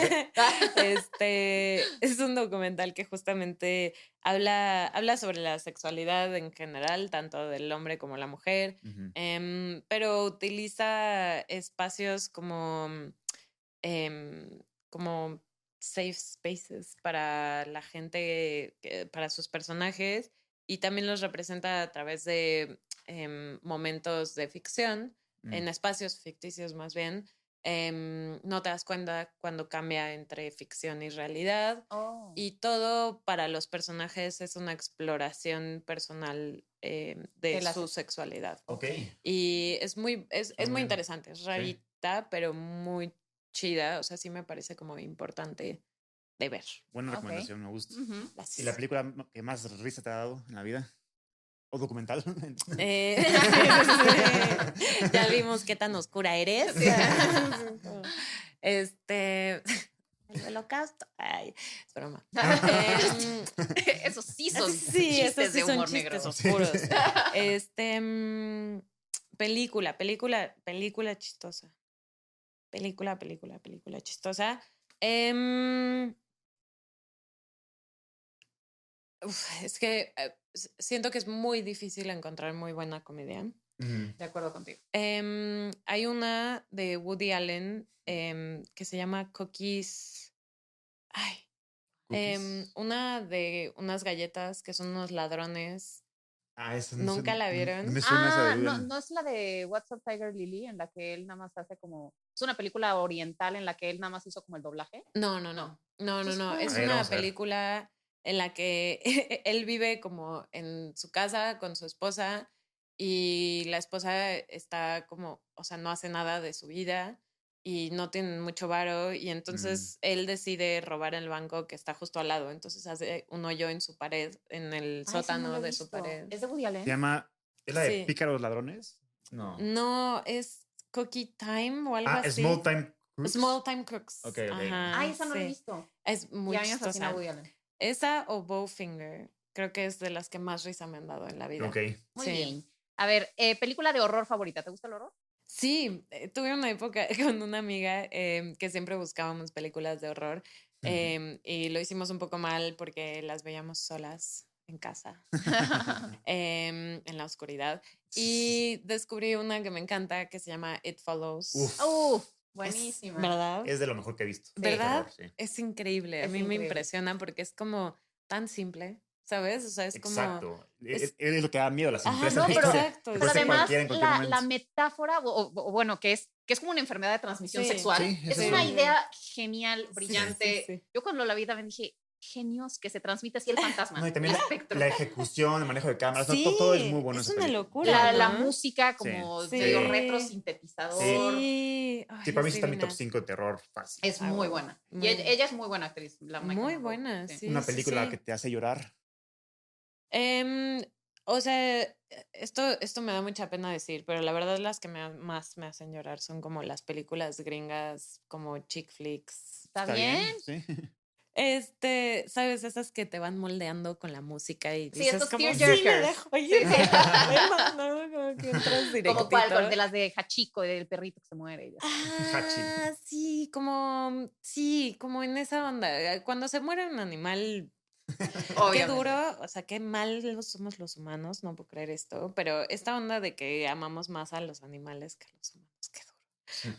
este es un documental que justamente habla, habla sobre la sexualidad en general, tanto del hombre como la mujer, em, pero utiliza espacios como, em, como safe spaces para la gente, para sus personajes, y también los representa a través de em, momentos de ficción en Mm. espacios ficticios más bien, em, no te das cuenta cuando cambia entre ficción y realidad. Oh. Y todo para los personajes es una exploración personal em, de, De la su sex- sexualidad. Ok. Y es muy, es, es Muy interesante, es rarita, pero muy chida. O sea, sí me parece como importante de ver. Buena recomendación, me gusta. ¿Y la película que más risa te ha dado en la vida? ¿O documental? *laughs* Eh, *laughs* ya vimos qué tan oscura eres. *laughs* Este. El holocausto. Ay, es broma. Em, Esos sí son sí, chistes esos sí de son humor chistes negro. oscuros. Este. mm, película, película, película chistosa. Película, película, película chistosa. Em, uf, es que eh, siento que es muy difícil encontrar muy buena comedia. De acuerdo contigo. Em, hay una de Woody Allen em, que se llama Cookies. Ay, Cookies. una de unas galletas que son unos ladrones. Ah, esa no ¿Nunca la vieron? No me suena esa Ah, de no, no es la de What's Up Tiger Lily, en la que él nada más hace como. Es una película oriental en la que él nada más hizo como el doblaje. No, no, no. No, no, no. Es una película en la que *laughs* él vive como en su casa con su esposa y la esposa está como, o sea, no hace nada de su vida y no tienen mucho varo y entonces él decide robar el banco que está justo al lado. Entonces hace un hoyo en su pared, en el Ah, ese no sótano he de su visto. pared. ¿Es de Woody Allen? Se llama. ¿Es la de Sí. Pícaros Ladrones? No. No, es Cookie Time o algo Ah, así. Small Time Crooks. Small Time Cooks. Ok, ok. Ajá, Ah, esa no la he sí. visto. Es muy chistosa. Esa o Bowfinger. Creo que es de las que más risa me han dado en la vida. Ok. Muy Sí. bien. A ver, eh, película de horror favorita. ¿Te gusta el horror? Sí, eh, tuve una época *laughs* con una amiga em, que siempre buscábamos películas de horror em, y lo hicimos un poco mal porque las veíamos solas en casa, *laughs* em, en la oscuridad. Y descubrí una que me encanta que se llama It Follows. Uf. Uf, Es- buenísima. ¿Verdad? Es de lo mejor que he visto. ¿Verdad? Sí. Es increíble. A Es mí increíble. me impresiona porque es como tan simple, ¿sabes? O sea, es como... Exacto. es- Es, es lo que da miedo, la Ajá, simpleza no, pero- exacto. Pero además, cualquier la, la metáfora, o, o- o bueno, que es, que es como una enfermedad de transmisión Sí. sexual, Sí, es eso una sí. idea genial, Sí, brillante. sí, sí. Yo cuando la vi también dije, genios que se transmite así el fantasma. No, y también la, la ejecución, el manejo de cámaras, no, Sí, todo, todo es muy bueno. en es una película. locura. la, la ¿no? música como Sí. Sí. retro sintetizador. Sí. Ay, Sí, para mí está mi top divina. 5 de terror fácil. Es Ah, muy buena. Y Muy ella, ella es muy buena actriz. La Muy buena, sí. Una película sí. que te hace llorar. Em, o sea, esto, esto me da mucha pena decir, pero la verdad las que me, más me hacen llorar son como las películas gringas, como chick flicks. ¿Está, bien? Sí. *laughs* Este, ¿sabes? Esas que te van moldeando con la música y Sí, dices estos como, sí, me dejo *laughs* ir". Sí, sí. *laughs* No, como que entras *laughs* Como cuál, de las de Hachiko, del perrito que se muere. Ah, sí, como, sí, como en esa onda. Cuando se muere un animal Qué duro, o sea, qué mal los- somos los humanos, no puedo creer esto, pero esta onda de que amamos más a los animales que a los humanos, qué duro.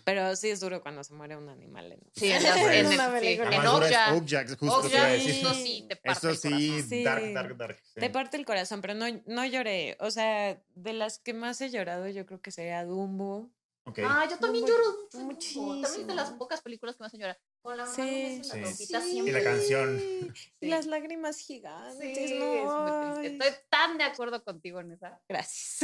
Pero sí es duro cuando se muere un animal. En, Sí, en, las- Pues, en, una sí, película. en dura es Okja. Okja, justo Okja, sí. decir. eso sí te parte Esto el sí, corazón. Sí. dark, dark, dark. sí. Te parte el corazón, pero no, no lloré. O sea, de las que más he llorado, yo creo que sería Dumbo. Ah, yo también lloro mucho. Dumbo. También es de muchísimo. las pocas películas que me hacen llorar. Con la mamá Sí. en la Sí. Sí. siempre. Y la canción. Y Sí. las lágrimas gigantes. Sí, no, es muy. Estoy tan de acuerdo contigo en esa. Gracias.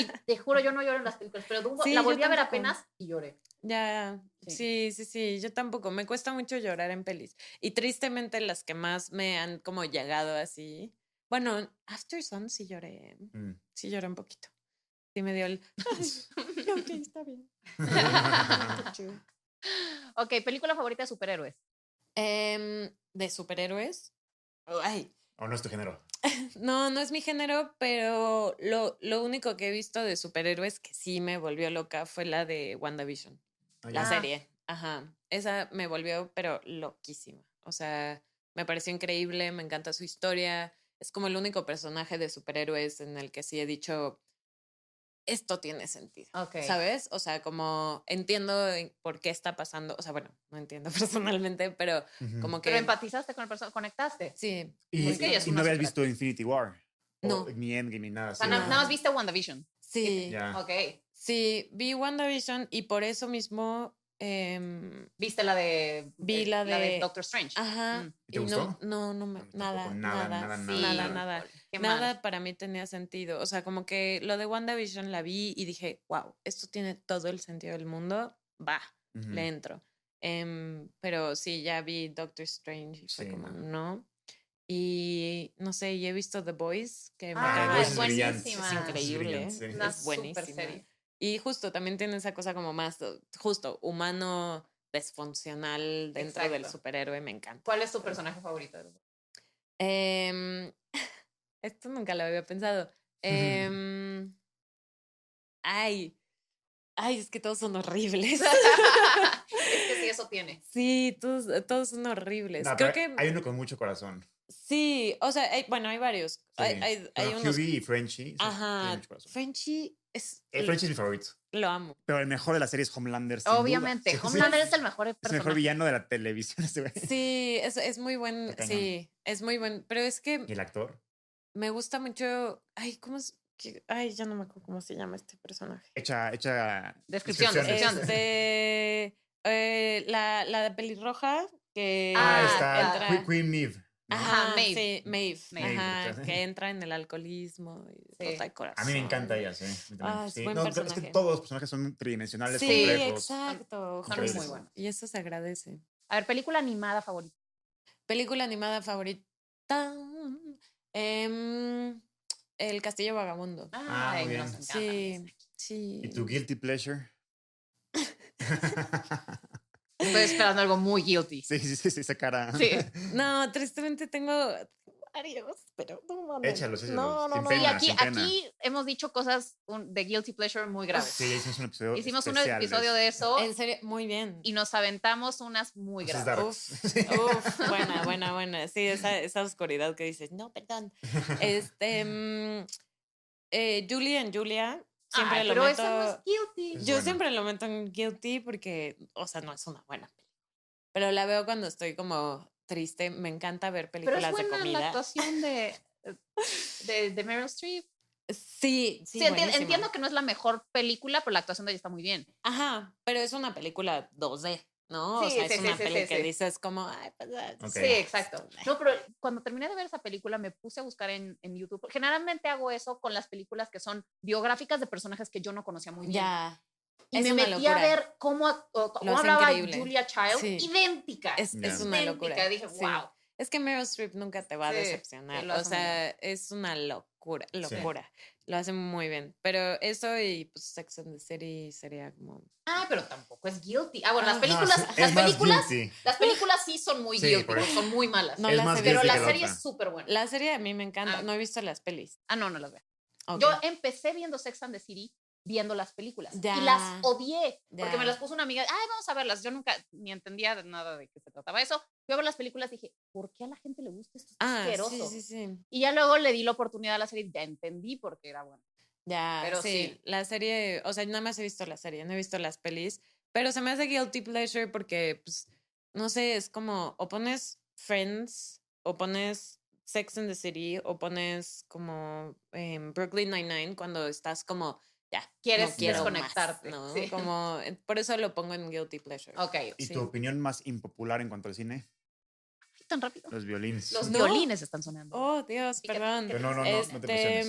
Y te juro, yo no lloro en las películas, pero Dumbo Sí, la volví a ver apenas y lloré. Ya, Sí. sí, sí, sí, yo tampoco. Me cuesta mucho llorar en pelis. Y tristemente las que más me han como llegado así. Bueno, After Sun sí lloré. Mm. Sí lloré un poquito. Sí me dio el. *laughs* *laughs* Ok, está bien. *laughs* Ok, película favorita de superhéroes. Em, de superhéroes. Ay, ¿O no es tu género? no, no es mi género, pero lo, lo único que he visto de superhéroes que sí me volvió loca fue la de WandaVision. Ah, La serie. Ajá. Esa me volvió, pero loquísima. O sea, me pareció increíble, me encanta su historia. Es como el único personaje de superhéroes en el que sí he dicho, esto tiene sentido. Ok. ¿Sabes? O sea, como entiendo en- por qué está pasando. O sea, bueno, no entiendo *laughs* personalmente, pero Ujú. como que. Pero empatizaste con el personaje, conectaste. Sí. Y, Es que y una no habías visto Infinity War. O No. Ni Endgame ni nada. O sea, así, na- ¿no? nada más viste WandaVision. Sí. Ya. Ok. Sí, vi WandaVision y por eso mismo. em, Viste la de. Vi eh, la de- Doctor Strange. ajá. Mm. ¿Y te y no, gustó? no, no me. A mí tampoco, Nada, nada, nada, nada, sí, nada, nada, nada. para mí tenía sentido. O sea, como que lo de WandaVision la vi y dije, wow, esto tiene todo el sentido del mundo. Va, Ujú. le entro. Em, pero sí, ya vi Doctor Strange y fue Sí, como, no. no. Y no sé, y he visto The Boys, que me Ah, encanta. Boys es es buenísima. Es es increíble. brillante, sí. Una Es super buenísima. serie. Y justo también tiene esa cosa como más, uh, justo, humano desfuncional dentro del superhéroe, me encanta. ¿Cuál es tu personaje favorito? Esto nunca lo había pensado. *laughs* Em, ay, ay, es que todos son horribles. *laughs* es que sí, eso tiene. sí, todos, todos son horribles. No, Creo pero que Hay uno con mucho corazón. sí, o sea, hay- bueno, hay varios. Sí. Hay, hay, hay Bueno, unos. Hughie y Frenchie. Ajá, mucho corazón. Frenchie es. Eh, Frenchie es mi favorito. Lo amo. Pero el mejor de la serie es Homelander. sin duda. Obviamente. Sí, sí. Homelander es el mejor Es el personaje. mejor villano de la televisión. *laughs* ese güey. Sí, es, es muy buen. Sí, es muy buen. Pero es que Y el actor. Me gusta mucho. Ay, ¿cómo es? que- Ay, ya no me acuerdo cómo se llama este personaje. Echa, echa Descripción, descripción. Este. eh, la, la pelirroja que. Ah, está entra- Que- Queen Maeve. ¿no? Ajá, Maeve. Sí, Maeve. Maeve. Ajá, que entra en el alcoholismo y Sí. rota el corazón. A mí me encanta ella, sí. Ah, es sí. buen No, es que personaje. todos los personajes son tridimensionales, Sí, complejos. exacto. Son muy buenos. Y eso se agradece. A ver, película animada favorita. Película animada favorita. Em, el Castillo Vagabundo. Ah, muy Ay, bien. nos encanta. Sí, sí. ¿Y tu guilty pleasure? Estoy esperando algo muy guilty. *laughs* sí, sí, sí, sí, esa cara. Sí. No, tristemente tengo varios, pero no mames. Échalos, échalos, No, no, sin no. Sí, pena, aquí, sin pena. aquí hemos dicho cosas de guilty pleasure muy graves. Sí, ya hicimos un episodio Hicimos un episodio de eso En serio, muy bien. y nos aventamos unas muy Eso es graves. Uf, *laughs* uf, buena, buena, buena. Sí, esa, esa oscuridad que dices, no, perdón. Este, *laughs* mm, eh, Julie en Julia, siempre Ay, lo pero meto. esa no es guilty. Es yo siempre lo meto en guilty porque, o sea, no es una buena película. Pero la veo cuando estoy como triste. Me encanta ver Pero películas de buena la comida. actuación de, *laughs* de, de Meryl Streep. Sí, sí, Sí, enti- buenísima. entiendo que no es la mejor película, pero la actuación de ella está muy bien. Ajá, pero es una película 2D, ¿no? o sea, sí, es sí, una sí, que sí. dices como, ay, pues, ah. Sí, exacto. No, pero cuando terminé de ver esa película me puse a buscar en, en YouTube. Generalmente hago eso con las películas que son biográficas de personajes que yo no conocía muy bien. Ya. Y es me metí a locura. ver cómo, o- cómo hablaba increíble. Julia Child. Sí. Idéntica. Es, es una idéntica. locura. Dije, sí. wow. Es que Meryl Streep nunca te va a decepcionar. o sea, es una locura, locura. Lo hace muy bien. Pero eso y pues Sex and the City sería como. Ah, pero tampoco es guilty. Ah, bueno, las Ah. películas, No, es- las películas, las películas sí son muy Sí, guilty, son muy malas. No más he pero la la serie otra. es súper buena. La serie a mí me encanta. Ah. No he visto las pelis. Ah, no, no las veo. Ok. Yo empecé viendo Sex and the City viendo las películas. Ya. Y las odié, porque me las puso una amiga, ay, vamos a verlas. Yo nunca ni entendía de nada de qué se trataba eso. Fui a ver las películas y dije, ¿por qué a la gente le gusta esto? Es Ah, asqueroso. sí, sí, sí. Y ya luego le di la oportunidad a la serie ya entendí por qué era bueno. Ya, Pero sí, la serie, o sea, nada más he visto la serie, no he visto las pelis, pero se me hace guilty pleasure porque, pues, no sé, es como, o pones Friends, o pones Sex and the City, o pones como em, Brooklyn Nine-Nine cuando estás como, ya, Quieres no quiero más, desconectarte, ¿no? sí. Como, eh, por eso lo pongo en guilty pleasure. Ok. ¿Y Sí. tu opinión más impopular en cuanto al cine? Tan rápido. Los violines. Los No. violines están sonando. Oh, Dios, perdón. Pero no, no, no, no te Este,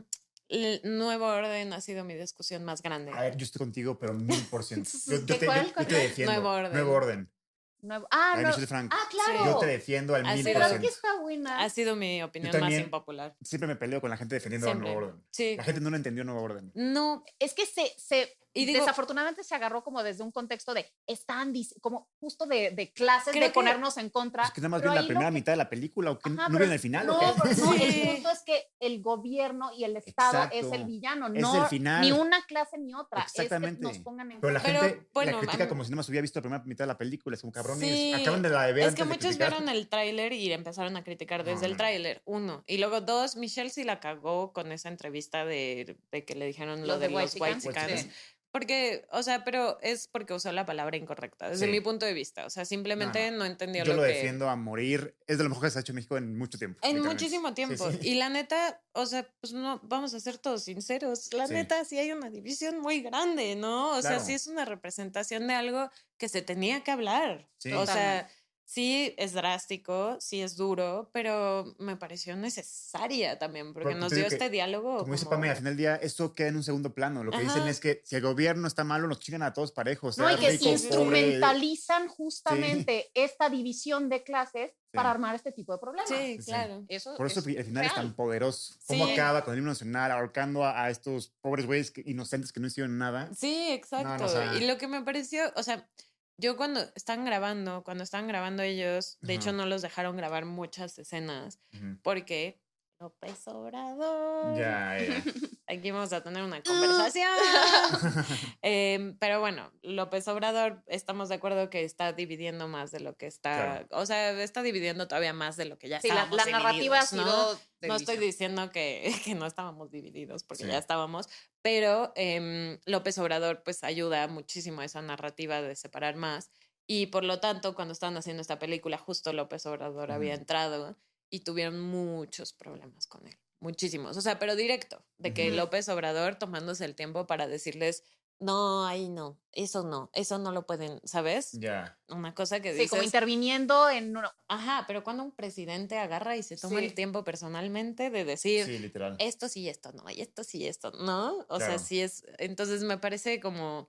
mm, el nuevo orden ha sido mi discusión más grande. A ver, yo estoy contigo, pero mil por ciento. *laughs* Yo, yo ¿De te, cuál, yo- te defiendo. Nuevo orden. Nuevo orden. Nuevo- Ah, no. Ah, claro. Yo te defiendo al Así mil por ¿Verdad que ciento. está buena? Ha sido mi opinión también. más impopular. Siempre me peleo con la gente defendiendo a. Nuevo Orden. Sí. La gente no lo entendió Nuevo Orden. No, Es que se, se Y digo- desafortunadamente se agarró como desde un contexto de están como justo de, de clases de que- ponernos en contra. Es que nada más pero vieron ahí la lo primera que- mitad de la película o que Ajá, no pero- vieron el final. No, ¿o qué? pero no, el punto es que el gobierno y el Estado es Exacto. el villano, Es no el final. ni una clase ni otra. Exactamente. Es que nos pongan en Pero la Pero, gente bueno, la critica como si no más hubiera visto la primera mitad de la película. Es como cabrones. Sí. Acaban de la de ver es que muchos vieron el tráiler y empezaron a criticar No, desde el no. tráiler, uno. Y luego dos, Michelle sí la cagó con esa entrevista de, de que le dijeron lo Los de de los White white chickens. sí. Porque, o sea, pero es porque usó la palabra incorrecta, desde Sí. mi punto de vista. O sea, simplemente no, entendió Yo lo, lo que... defiendo a morir. Es de lo mejor que se ha hecho en México en mucho tiempo. En muchísimo tiempo. sí. Y la neta, o sea, pues no, vamos a ser todos sinceros. La neta, sí hay una división muy grande, ¿no? O sea, sí es una representación de algo que se tenía que hablar. Sí. O sea. Sí es drástico, sí es duro, pero me pareció necesaria también, porque Porque nos que, este diálogo. Como dice como- Pame, al final del día, esto queda en un segundo plano. Lo que dicen Ajá. es que si el gobierno está malo, nos chingan a todos parejos. No, y que rico, pobre. instrumentalizan justamente esta división de clases para Sí. armar este tipo de problemas. Sí, sí. claro. Eso Por eso es el final es real. tan poderoso. Cómo Sí. acaba con el himno nacional ahorcando a, a estos pobres güeyes que- inocentes que no hicieron nada. Sí, exacto. o sea- Y lo que me pareció, o sea, yo cuando están grabando, cuando estaban grabando ellos, de hecho no los dejaron grabar muchas escenas porque López Obrador. Ya, ya. *laughs* Aquí vamos a tener una conversación. *laughs* Em, pero bueno, López Obrador, estamos de acuerdo que está dividiendo más de lo que está, Claro. o sea, está dividiendo todavía más de lo que ya Sí, la, estábamos la narrativa ha sido. ¿no? No estoy diciendo que, *laughs* que no estábamos divididos, porque Sí. ya estábamos, pero em, López Obrador pues ayuda muchísimo a esa narrativa de separar más. Y por lo tanto, cuando estaban haciendo esta película, justo López Obrador había entrado y tuvieron muchos problemas con él. Muchísimos. O sea, pero directo, de que. López Obrador tomándose el tiempo para decirles, no, ahí no, eso no, eso no lo pueden, ¿sabes? Ya. Una cosa que Sí, como dices, interviniendo en uno. ajá, pero cuando un presidente agarra y se toma Sí. el tiempo personalmente de decir, Sí, literal. esto sí, esto no, y esto sí, esto no. O sea, sí es. Entonces me parece como.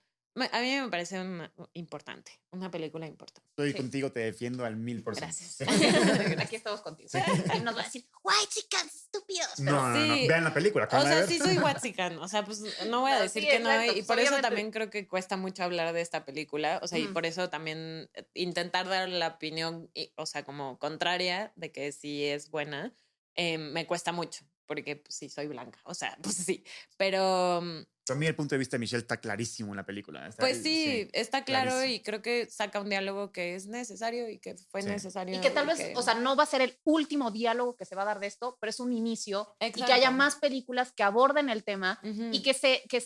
A mí me parece una- importante, una película importante. Estoy Sí. contigo, te defiendo al mil por ciento. Gracias. Sí. *laughs* *laughs* Aquí estamos contigo. Y nos va a decir, white chicas, estúpidos. No, no, no. sí. Vean la película. O sea, sí soy *laughs* Watsican, o sea, pues no voy a decir sí, que no, exacto, y pues, por eso también creo que cuesta mucho hablar de esta película, o sea, y por eso también eh, intentar dar la opinión, y- o sea, como contraria de que sí es buena, eh, me cuesta mucho, porque pues, sí, soy blanca, o sea, *laughs* pues sí, pero... mm, Para mí el punto de vista de Michelle está clarísimo en la película. Está- Pues sí, está claro clarísimo. y creo que saca un diálogo que es necesario y que fue Sí. necesario. Y que tal vez, que- o sea, no va a ser el último diálogo que se va a dar de esto, pero es un inicio y que haya Exacto. más películas que aborden el tema Ujú. y que se, que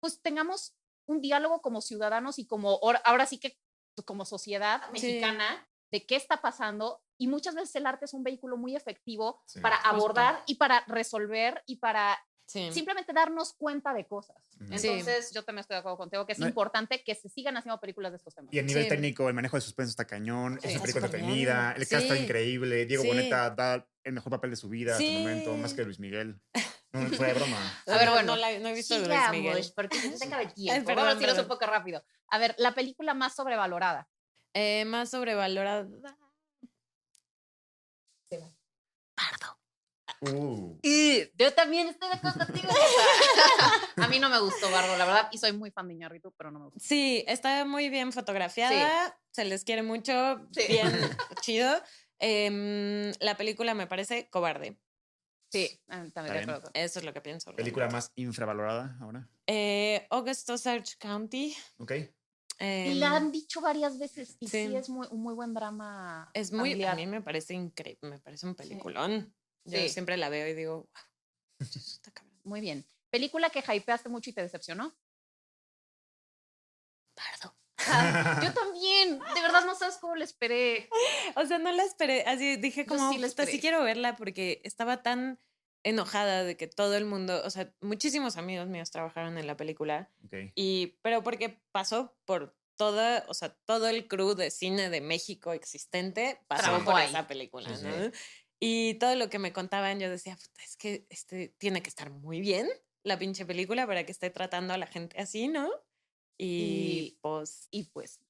pues tengamos un diálogo como ciudadanos y como ahora- sí que pues, como sociedad Sí. mexicana de qué está pasando y muchas veces el arte es un vehículo muy efectivo Sí. para Justo. abordar y para resolver y para Sí. simplemente darnos cuenta de cosas. Sí. Entonces, yo también estoy de acuerdo contigo que es No- importante que se sigan haciendo películas de estos temas. Y a nivel Sí. técnico, el manejo de suspenso está cañón. Sí. Es una película entretenida. El cast está increíble. Diego Sí. Boneta da el mejor papel de su vida hasta el momento, más que Luis Miguel. No, fue de broma. A ver, No, bueno. No, la- no he visto Luis Miguel. porque se te acaba el *laughs* tiempo. perdón, Vamos a decirlo un poco rápido. A ver, la película más sobrevalorada. Eh, más sobrevalorada. Pardo. Uh, Yo también estoy de acuerdo contigo. A mí no me gustó Bardo, la verdad, y soy muy fan de Iñárritu, pero no me gustó. Sí, está muy bien fotografiada. Se les quiere mucho. Sí. Bien *laughs* chido. Em, la película me parece cobarde. Sí, ah, también de acuerdo. Eso es lo que pienso. realmente. Película más infravalorada ahora. Eh, August Osage County. Ok. Y la em, han dicho varias veces y sí, sí. es muy, un muy buen drama. Es muy, a familiar. mí me parece increíble, me parece un peliculón. Yo Sí. siempre la veo y digo, wow, está cabrón. Muy bien. Película que hypeaste mucho y te decepcionó. Pardo. Ah, yo *laughs* también. De verdad no sabes cómo le esperé. O sea, no la esperé, así dije Yo como, sí la "Puta, sí quiero verla porque estaba tan enojada de que todo el mundo, o sea, muchísimos amigos míos trabajaron en la película Ok. y, pero porque pasó por toda, o sea, todo el crew de cine de México existente pasó Trabajó por ahí. esa película, Sí, sí. ¿no? Y todo lo que me contaban, yo decía, "Puta, es que este tiene que estar muy bien la pinche película para que esté tratando a la gente así, ¿no? Y, Y- pues, Y pues,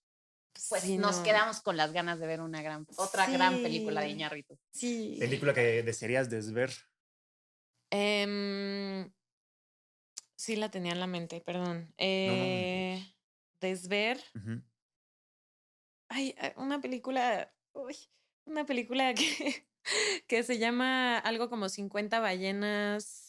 pues sí, nos no. quedamos con las ganas de ver una gran, otra gran película de Sí. Iñárritu. Sí. Película que desearías desver. Em, sí, la tenía en la mente, perdón. Eh, Desver. Ay, ah, una película. uy, una película *laughs* que, que se llama algo como 50 ballenas.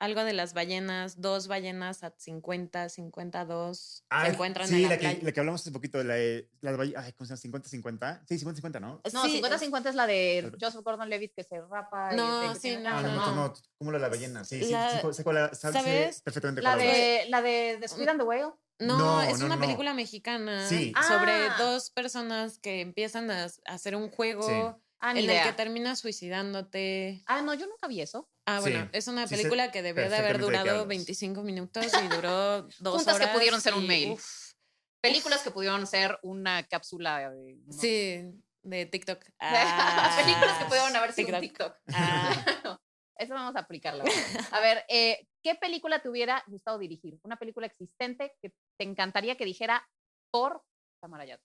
Algo de las ballenas, dos ballenas a 50, 52. Ah, se encuentran sí, en la, la, playa. que, la que hablamos hace poquito, la de las balle- ay, ¿cómo se llama? 50-50. Sí, 50-50, ¿no? No, Sí, 50-50 es la de Joseph Gordon-Levitt que se rapa. y No, de- que sí, no, Ah, no, no, no. no, ¿cómo la de la ballena? Sí, sí, La- sí, sé cuál la- sé ¿sabes? perfectamente La cuál de, la de The Squid and the Whale. No, No, es no, una no. película mexicana Sí. sobre Ah. dos personas que empiezan a, hacer un juego Ah, ni en el idea. que terminas suicidándote. Ah, no, yo nunca vi eso. Ah, Sí, bueno, es una sí película que debió de haber de durado hablas. 25 minutos y duró *laughs* dos Juntas que horas. pudieron ser un mail. uf, Películas que pudieron ser una cápsula de. no, sí, de TikTok. *laughs* Películas que Ah, pudieron haber sido un TikTok. Ah, *laughs* Eso vamos a aplicarlo. A ver, eh, ¿qué película te hubiera gustado dirigir? Una película existente que te encantaría que dijera por Tamara Yat.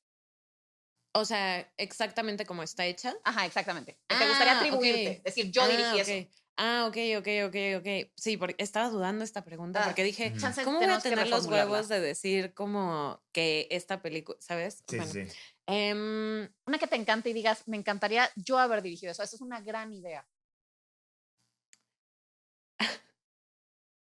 o sea, exactamente como está hecha. Ajá, exactamente. Que te gustaría Ah, atribuirte. ok. Decir, yo Ah, dirigí ok. eso. Ah, ok, ok, ok, ok. Sí, porque estaba dudando esta pregunta Ah, porque dije, ¿cómo voy a tener los huevos de decir como que esta película, ¿sabes? Sí, Bueno, sí, sí. em, Una que te encante y digas, me encantaría yo haber dirigido eso. Eso es una gran idea.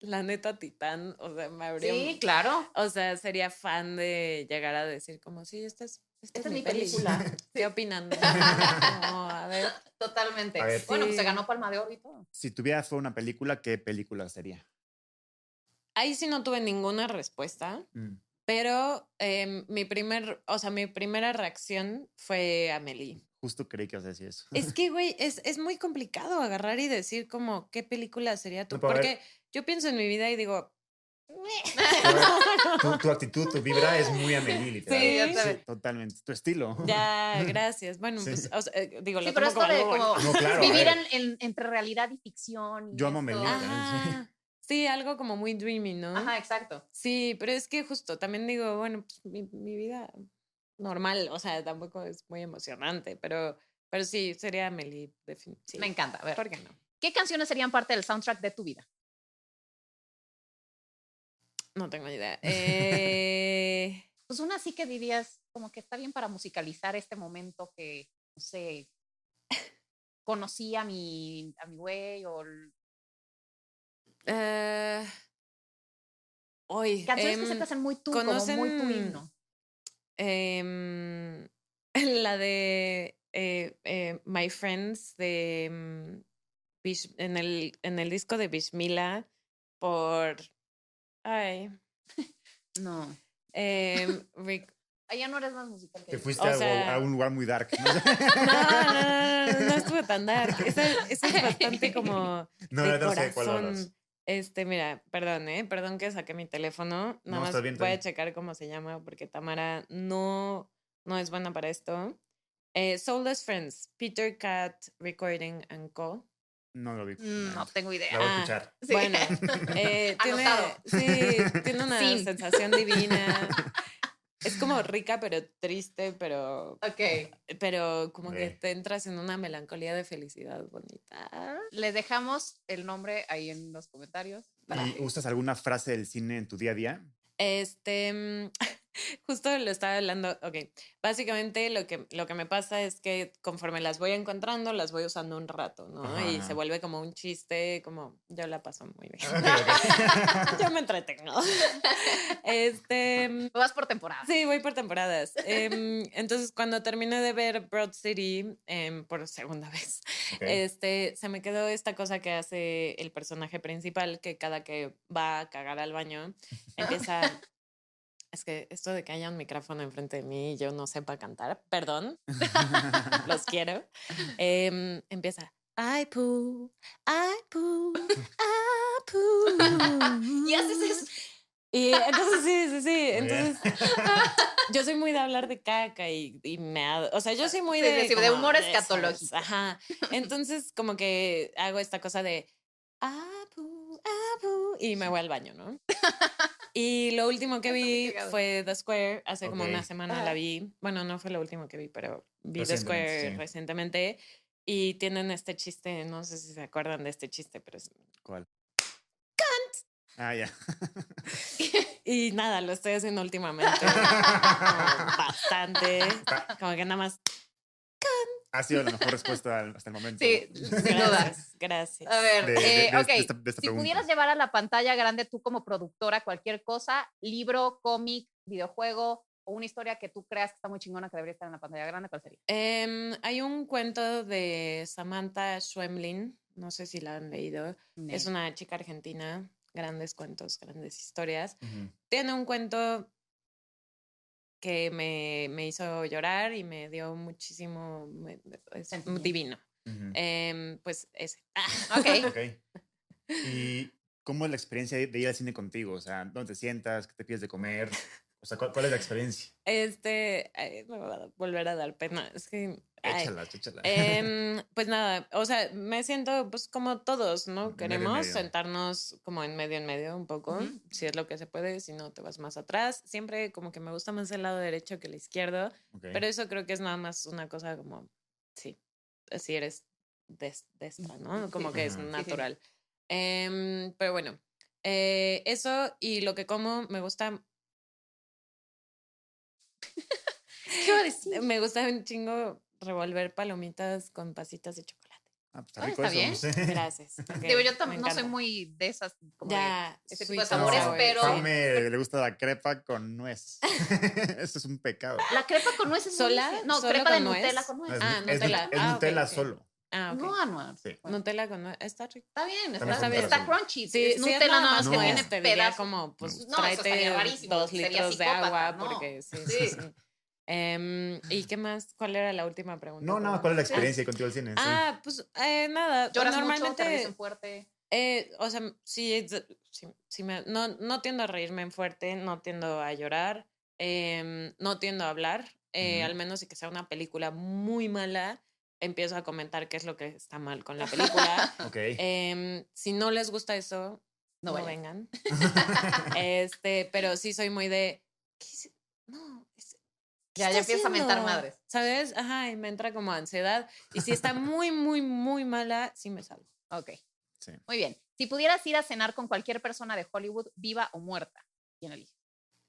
La neta Titán, o sea, me habría... Sí, claro. O sea, sería fan de llegar a decir como, sí, esta es, esta Esta es es mi peli". película. *laughs* ¿Qué opinan? *laughs* Como, a ver, Totalmente. A ver. bueno, pues se Sí. ganó Palma de Oro y todo. Si tuvieras fue una película, ¿qué película sería? ahí sí no tuve ninguna respuesta, Mm. pero em, mi primer, o sea, mi primera reacción fue Amelie. Justo creí que ibas a decir eso. Es que, *laughs* güey, es, es muy complicado agarrar y decir como, ¿qué película sería tú? No, a ver. Yo pienso en mi vida y digo, tu, tu actitud, tu vibra es muy Amelie, *laughs* literal. Sí, sabes. totalmente. Tu estilo. ya, *laughs* gracias. Bueno, Sí. pues, o sea, eh, digo, Sí, lo pero tomo esto como de algo como No, claro. a vivir en, en- entre realidad y ficción. y Yo amo. Melina. Ajá. Sí, algo como muy dreamy, ¿no? Ajá, exacto. Sí, pero es que justo también digo, bueno, pues mi, mi vida normal, o sea, tampoco es muy emocionante, pero, pero sí, sería Amelie, definitivamente. Me encanta. A ver, ¿Por qué no? ¿qué canciones serían parte del soundtrack de tu vida? No tengo ni idea. Eh, *laughs* Pues una sí que dirías como que está bien para musicalizar este momento que, no sé, conocí a mi, a mi güey o eh, hoy, canciones que se em, te hacen muy tú, como muy tu ¿conocen- himno. em, *laughs* la de eh, eh, My Friends de em, en, el, en el disco de Bishmila por ay No. em, *laughs* Ric- Allá no eres más musical que Te fuiste O a, sea- a un lugar muy dark. ¿no? *laughs* No, no, no, no, no estuve tan dark. Esa, esa es bastante *laughs* como No, de no, no sé cuál corazón. hablas. Este, mira, perdón, ¿eh? Perdón que saqué mi teléfono. Nada No, más está bien, está voy a checar cómo se llama porque Tamara no, no es buena para esto. Eh, Soulless Friends, Peter Cat Recording and Co. No lo vi. No tengo idea. La voy a Ah, escuchar. Sí. Bueno, eh, *laughs* tiene, sí, tiene una sensación divina. *laughs* Es como rica pero triste, pero Ok. pero como que te entras en una melancolía de felicidad bonita. Les dejamos el nombre ahí en los comentarios. ¿Y usas alguna frase del cine en tu día a día? Este, mm, Justo lo estaba hablando. Ok, básicamente lo que, lo que me pasa es que conforme las voy encontrando, las voy usando un rato, ¿no? Ajá, y ajá. se vuelve como un chiste, como yo la paso muy bien. *laughs* Yo me entretengo. *laughs* Este. Vas por temporada. Sí, voy por temporadas. Em, entonces, cuando terminé de ver Broad City em, por segunda vez, este, se me quedó esta cosa que hace el personaje principal, que cada que va a cagar al baño, *laughs* empieza... Es que esto de que haya un micrófono enfrente de mí y yo no sepa cantar, perdón, *laughs* los quiero, em, empieza... I poo, I poo, I poo. Y haces eso. Y entonces sí, sí, sí. Entonces yo soy muy de hablar de caca y, y me ha- o sea, yo soy muy Sí, de sí, sí, de como humor escatológico. Ajá. Entonces como que hago esta cosa de apu, apu y me voy al baño, ¿no? Y lo último que vi fue The Square, hace como una semana la vi. Bueno, no fue lo último que vi, pero vi The Square sí. recientemente y tienen este chiste, no sé si se acuerdan de este chiste, pero es ¿Cuál? Ah, ya. *laughs* Y nada, lo estoy haciendo últimamente. *laughs* como bastante. Como que nada más. Ha sido la mejor respuesta al- hasta el momento. Sí, sin duda. Gracias. A ver, De, de- eh, de- ok. de esta, de esta Si pregunta. pudieras llevar a la pantalla grande tú como productora cualquier cosa, libro, cómic, videojuego o una historia que tú creas que está muy chingona que debería estar en la pantalla grande, ¿cuál sería? Em, hay un cuento de Samantha Schwemlin. No sé si la han leído. Es una chica argentina. Grandes cuentos, grandes historias. Ujú. Tiene un cuento que me, me hizo llorar y me dio muchísimo. me- es divino. Em, pues ese. Ok. *laughs* Ok. ¿Y cómo es la experiencia de de ir al cine contigo? O sea, ¿dónde te sientas? ¿Qué te pides de comer? O sea, ¿cuál, cuál es la experiencia? Este, ay, me va a volver a dar pena. Es que. ay, Échala, échala. em, pues nada, o sea, me siento pues como todos, ¿no? Queremos medio. sentarnos como en medio en medio un poco, si es lo que se puede, si no te vas más atrás. Siempre como que me gusta más el lado derecho que el izquierdo, pero eso creo que es nada más una cosa como, sí, si eres des- destra, ¿no? Sí. Como que es Ajá. Sí, sí. natural. Em, pero bueno, eh, eso y lo que como me gusta ¿Qué iba a decir? Me gusta un chingo revolver palomitas con pasitas de chocolate. Ah, pues está Ah, está eso. bien. *laughs* Gracias. Digo, yo me tam- no soy muy de esas. Como de- Ya, ese tipo de sabores, pero- A me le gusta la crepa con nuez. *laughs* *laughs* Eso es un pecado. La crepa con nueces. ¿Sola? No, ¿Solo crepa de con nuez? Nutella con No, nuez. es, Ah, es- Nutella. es Ah, ok, Nutella solo. Ah, ok. No, anual. Sí. Nutella con nuez. Está rico. Está bien, También está, con está crunchy. Sí, sí, Nutella nada nada más no, que te tiene te diría como, pues, No, tráete rarísimo, dos litros de agua, no. porque sí, Sí. sí. Em, ¿Y qué más? ¿Cuál era la última pregunta? No, no, Perdón. ¿cuál es la experiencia contigo al cine? Sí. Ah, pues eh, nada. Lloras mucho, te normalmente, ríes en fuerte. Eh, o sea, sí, sí, sí me, no, no tiendo a reírme en fuerte, no tiendo a llorar, em, no tiendo a hablar, eh, al menos y que sea una película muy mala, empiezo a comentar qué es lo que está mal con la película. *laughs* Ok. Em, si no les gusta eso, No no, vengan. *laughs* este, pero sí soy muy de, ¿qué? No, es- ¿qué Ya, ya está empieza a mentar madres. ¿Sabes? Ajá, y me entra como ansiedad. Y si está muy, muy, muy mala, sí me salgo. Ok. Sí. Muy bien. Si pudieras ir a cenar con cualquier persona de Hollywood, viva o muerta, ¿quién elige?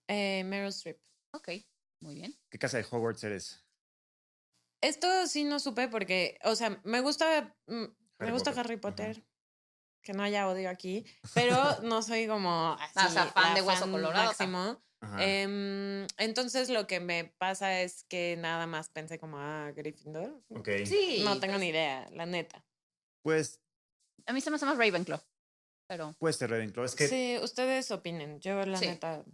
Eh, Meryl Streep. Ok, muy bien. ¿Qué casa de Hogwarts eres? Esto sí no supe porque, o sea, me gusta, mm, me Harry gusta Potter, Harry ajá. Potter. Que no haya odio aquí, pero *laughs* no soy como así, Ah, o sea, fan de Hueso Colorado, máximo. Em, entonces lo que me pasa es que nada más pensé como, ah, Gryffindor. ok. Sí. no tengo pues, ni idea, la neta. Pues A mí se me hace más Ravenclaw. Pero. puede ser Ravenclaw. Es que sí, Sí, ustedes opinen. Yo la Sí. neta.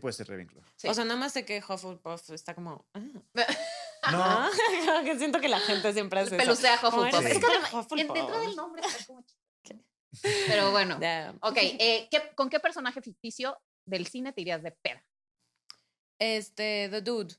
puede ser Ravenclaw. Sí. O sea, nada más sé que Hufflepuff está como. Ah, *laughs* No, *laughs* como que siento que la gente siempre hace eso. Pelucea a Como Hufflepuff. Es que además, dentro del nombre está como chistoso. Pero bueno. Ya. Ok, eh, ¿qué- ¿con qué personaje ficticio del cine te irías de peda? Este, The Dude.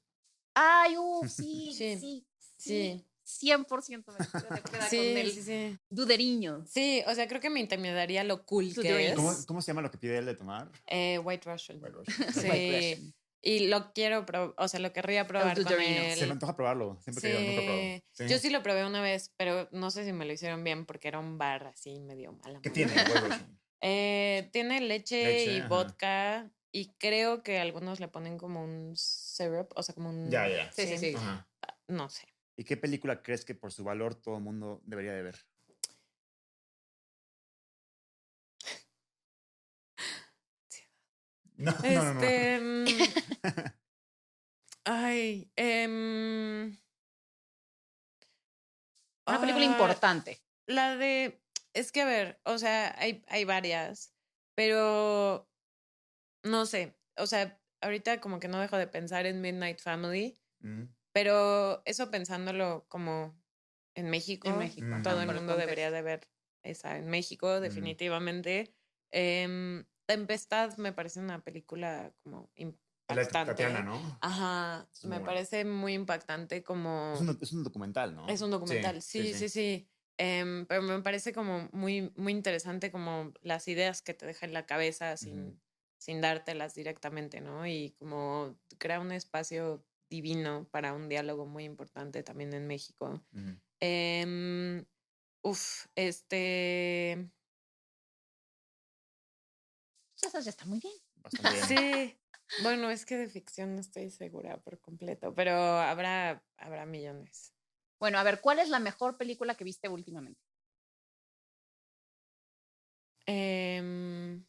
Ay, uh, *laughs* sí, Sí, sí, Sí. 100% me iría de peda Sí, con el sí, sí. duderiño. Sí, o sea, creo que me intimidaría lo cool que es. ¿Cómo, cómo se llama lo que pide él de tomar? Eh, White Russian. White *laughs* Russian. Sí. Y lo quiero probar, o sea, lo querría probar con él. Se me antoja probarlo. Siempre que digo, nunca he probado. Sí. Yo sí lo probé una vez, pero no sé si me lo hicieron bien porque era un bar así medio mala. ¿Qué tiene? *laughs* Eh, tiene leche, Leche, y ajá. vodka y creo que algunos le ponen como un syrup, o sea, como un... Ya, ya. Sí, sí, sí. Ajá. No sé. ¿Y qué película crees que por su valor todo el mundo debería de ver? No, no, no, no. Este... mm, *laughs* Ay, em, Una película ah, importante. La de, es que a ver, o sea, hay, hay varias, pero no sé, o sea, ahorita como que no dejo de pensar en Midnight Family, Mm, pero eso pensándolo como en México, En México. Mm. todo el mundo debería de ver esa en México, definitivamente. Em, Tempestad me parece una película como la impactante. Tatiana, ¿no? Ajá, Es me buena. parece muy impactante como... Es un, es un documental, ¿no? Es un documental, sí, sí, sí. Em, pero me parece como muy, muy interesante como las ideas que te deja en la cabeza sin, Ujú. sin dártelas directamente, ¿no? Y como crea un espacio divino para un diálogo muy importante también en México. Em, uf, este... Pues Eso ya está muy bien. Bastante bien. Sí, bueno, es que de ficción no estoy segura por completo, pero habrá, habrá millones. Bueno, a ver, ¿cuál es la mejor película que viste últimamente? Em,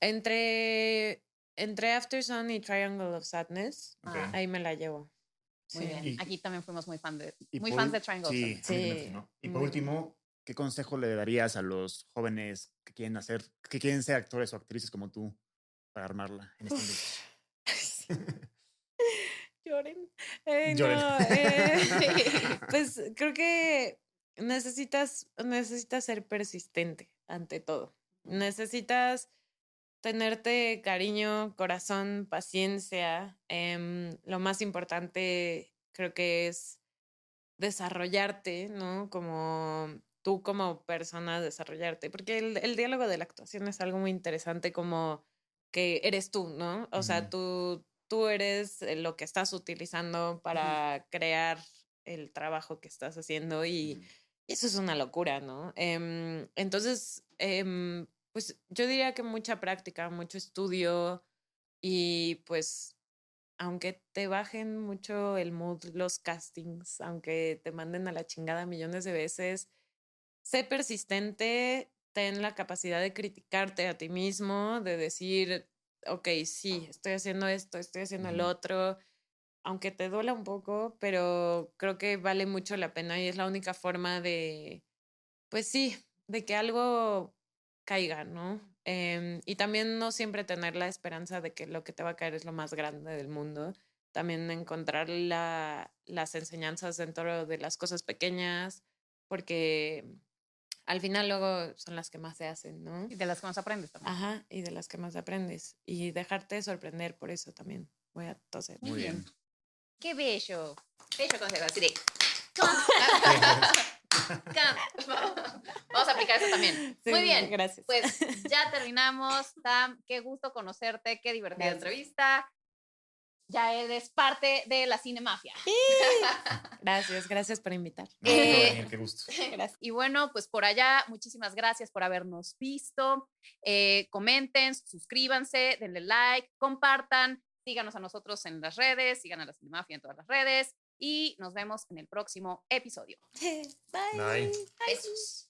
entre, entre After Sun y Triangle of Sadness, Ok. Ah, ahí me la llevo. Muy Sí. bien. Y- Aquí también fuimos muy, fan de, muy por fans de Triangle. of Sí, Sadness. Sí, ¿no? Y por último, ¿qué consejo le darías a los jóvenes que quieren hacer, que quieren ser actores o actrices como tú para armarla en este? *laughs* *laughs* Lloren. Eh, Lloren. no, eh, *laughs* pues creo que necesitas, necesitas ser persistente ante todo. Necesitas tenerte cariño, corazón, paciencia. Em, lo más importante creo que es desarrollarte, ¿no? Como tú como persona desarrollarte, porque el, el diálogo de la actuación es algo muy interesante como que eres tú, ¿no? O sea, tú, tú eres eh, lo que estás utilizando para crear el trabajo que estás haciendo y eso es una locura, ¿no? Em, entonces, em, pues yo diría que mucha práctica, mucho estudio y pues aunque te bajen mucho el mood los castings, aunque te manden a la chingada millones de veces, sé persistente, ten la capacidad de criticarte a ti mismo, de decir, ok, sí, estoy haciendo esto, estoy haciendo el otro, aunque te duela un poco, pero creo que vale mucho la pena y es la única forma de, pues sí, de que algo caiga, ¿no? Em, y también no siempre tener la esperanza de que lo que te va a caer es lo más grande del mundo. También encontrar la- las enseñanzas dentro de las cosas pequeñas, porque al final luego son las que más se hacen, ¿no? Y de las que más aprendes también. Ajá, y de las que más aprendes. Y dejarte sorprender por eso también. Voy a toser. Muy bien. Qué bello. Bello consejo. Así de. Vamos a aplicar eso también. Sí, Muy bien. Gracias. Pues ya terminamos. Tam, qué gusto conocerte. Qué divertida Gracias. entrevista. Ya eres parte de la Cinemafia. Gracias, gracias por invitar. No, Eh, qué gusto. *laughs* Gracias. Y bueno, pues por allá, muchísimas gracias por habernos visto. Eh, comenten, suscríbanse, denle like, compartan, síganos a nosotros en las redes, sigan a la Cinemafia en todas las redes y nos vemos en el próximo episodio. *laughs* Bye. Bye. Besos.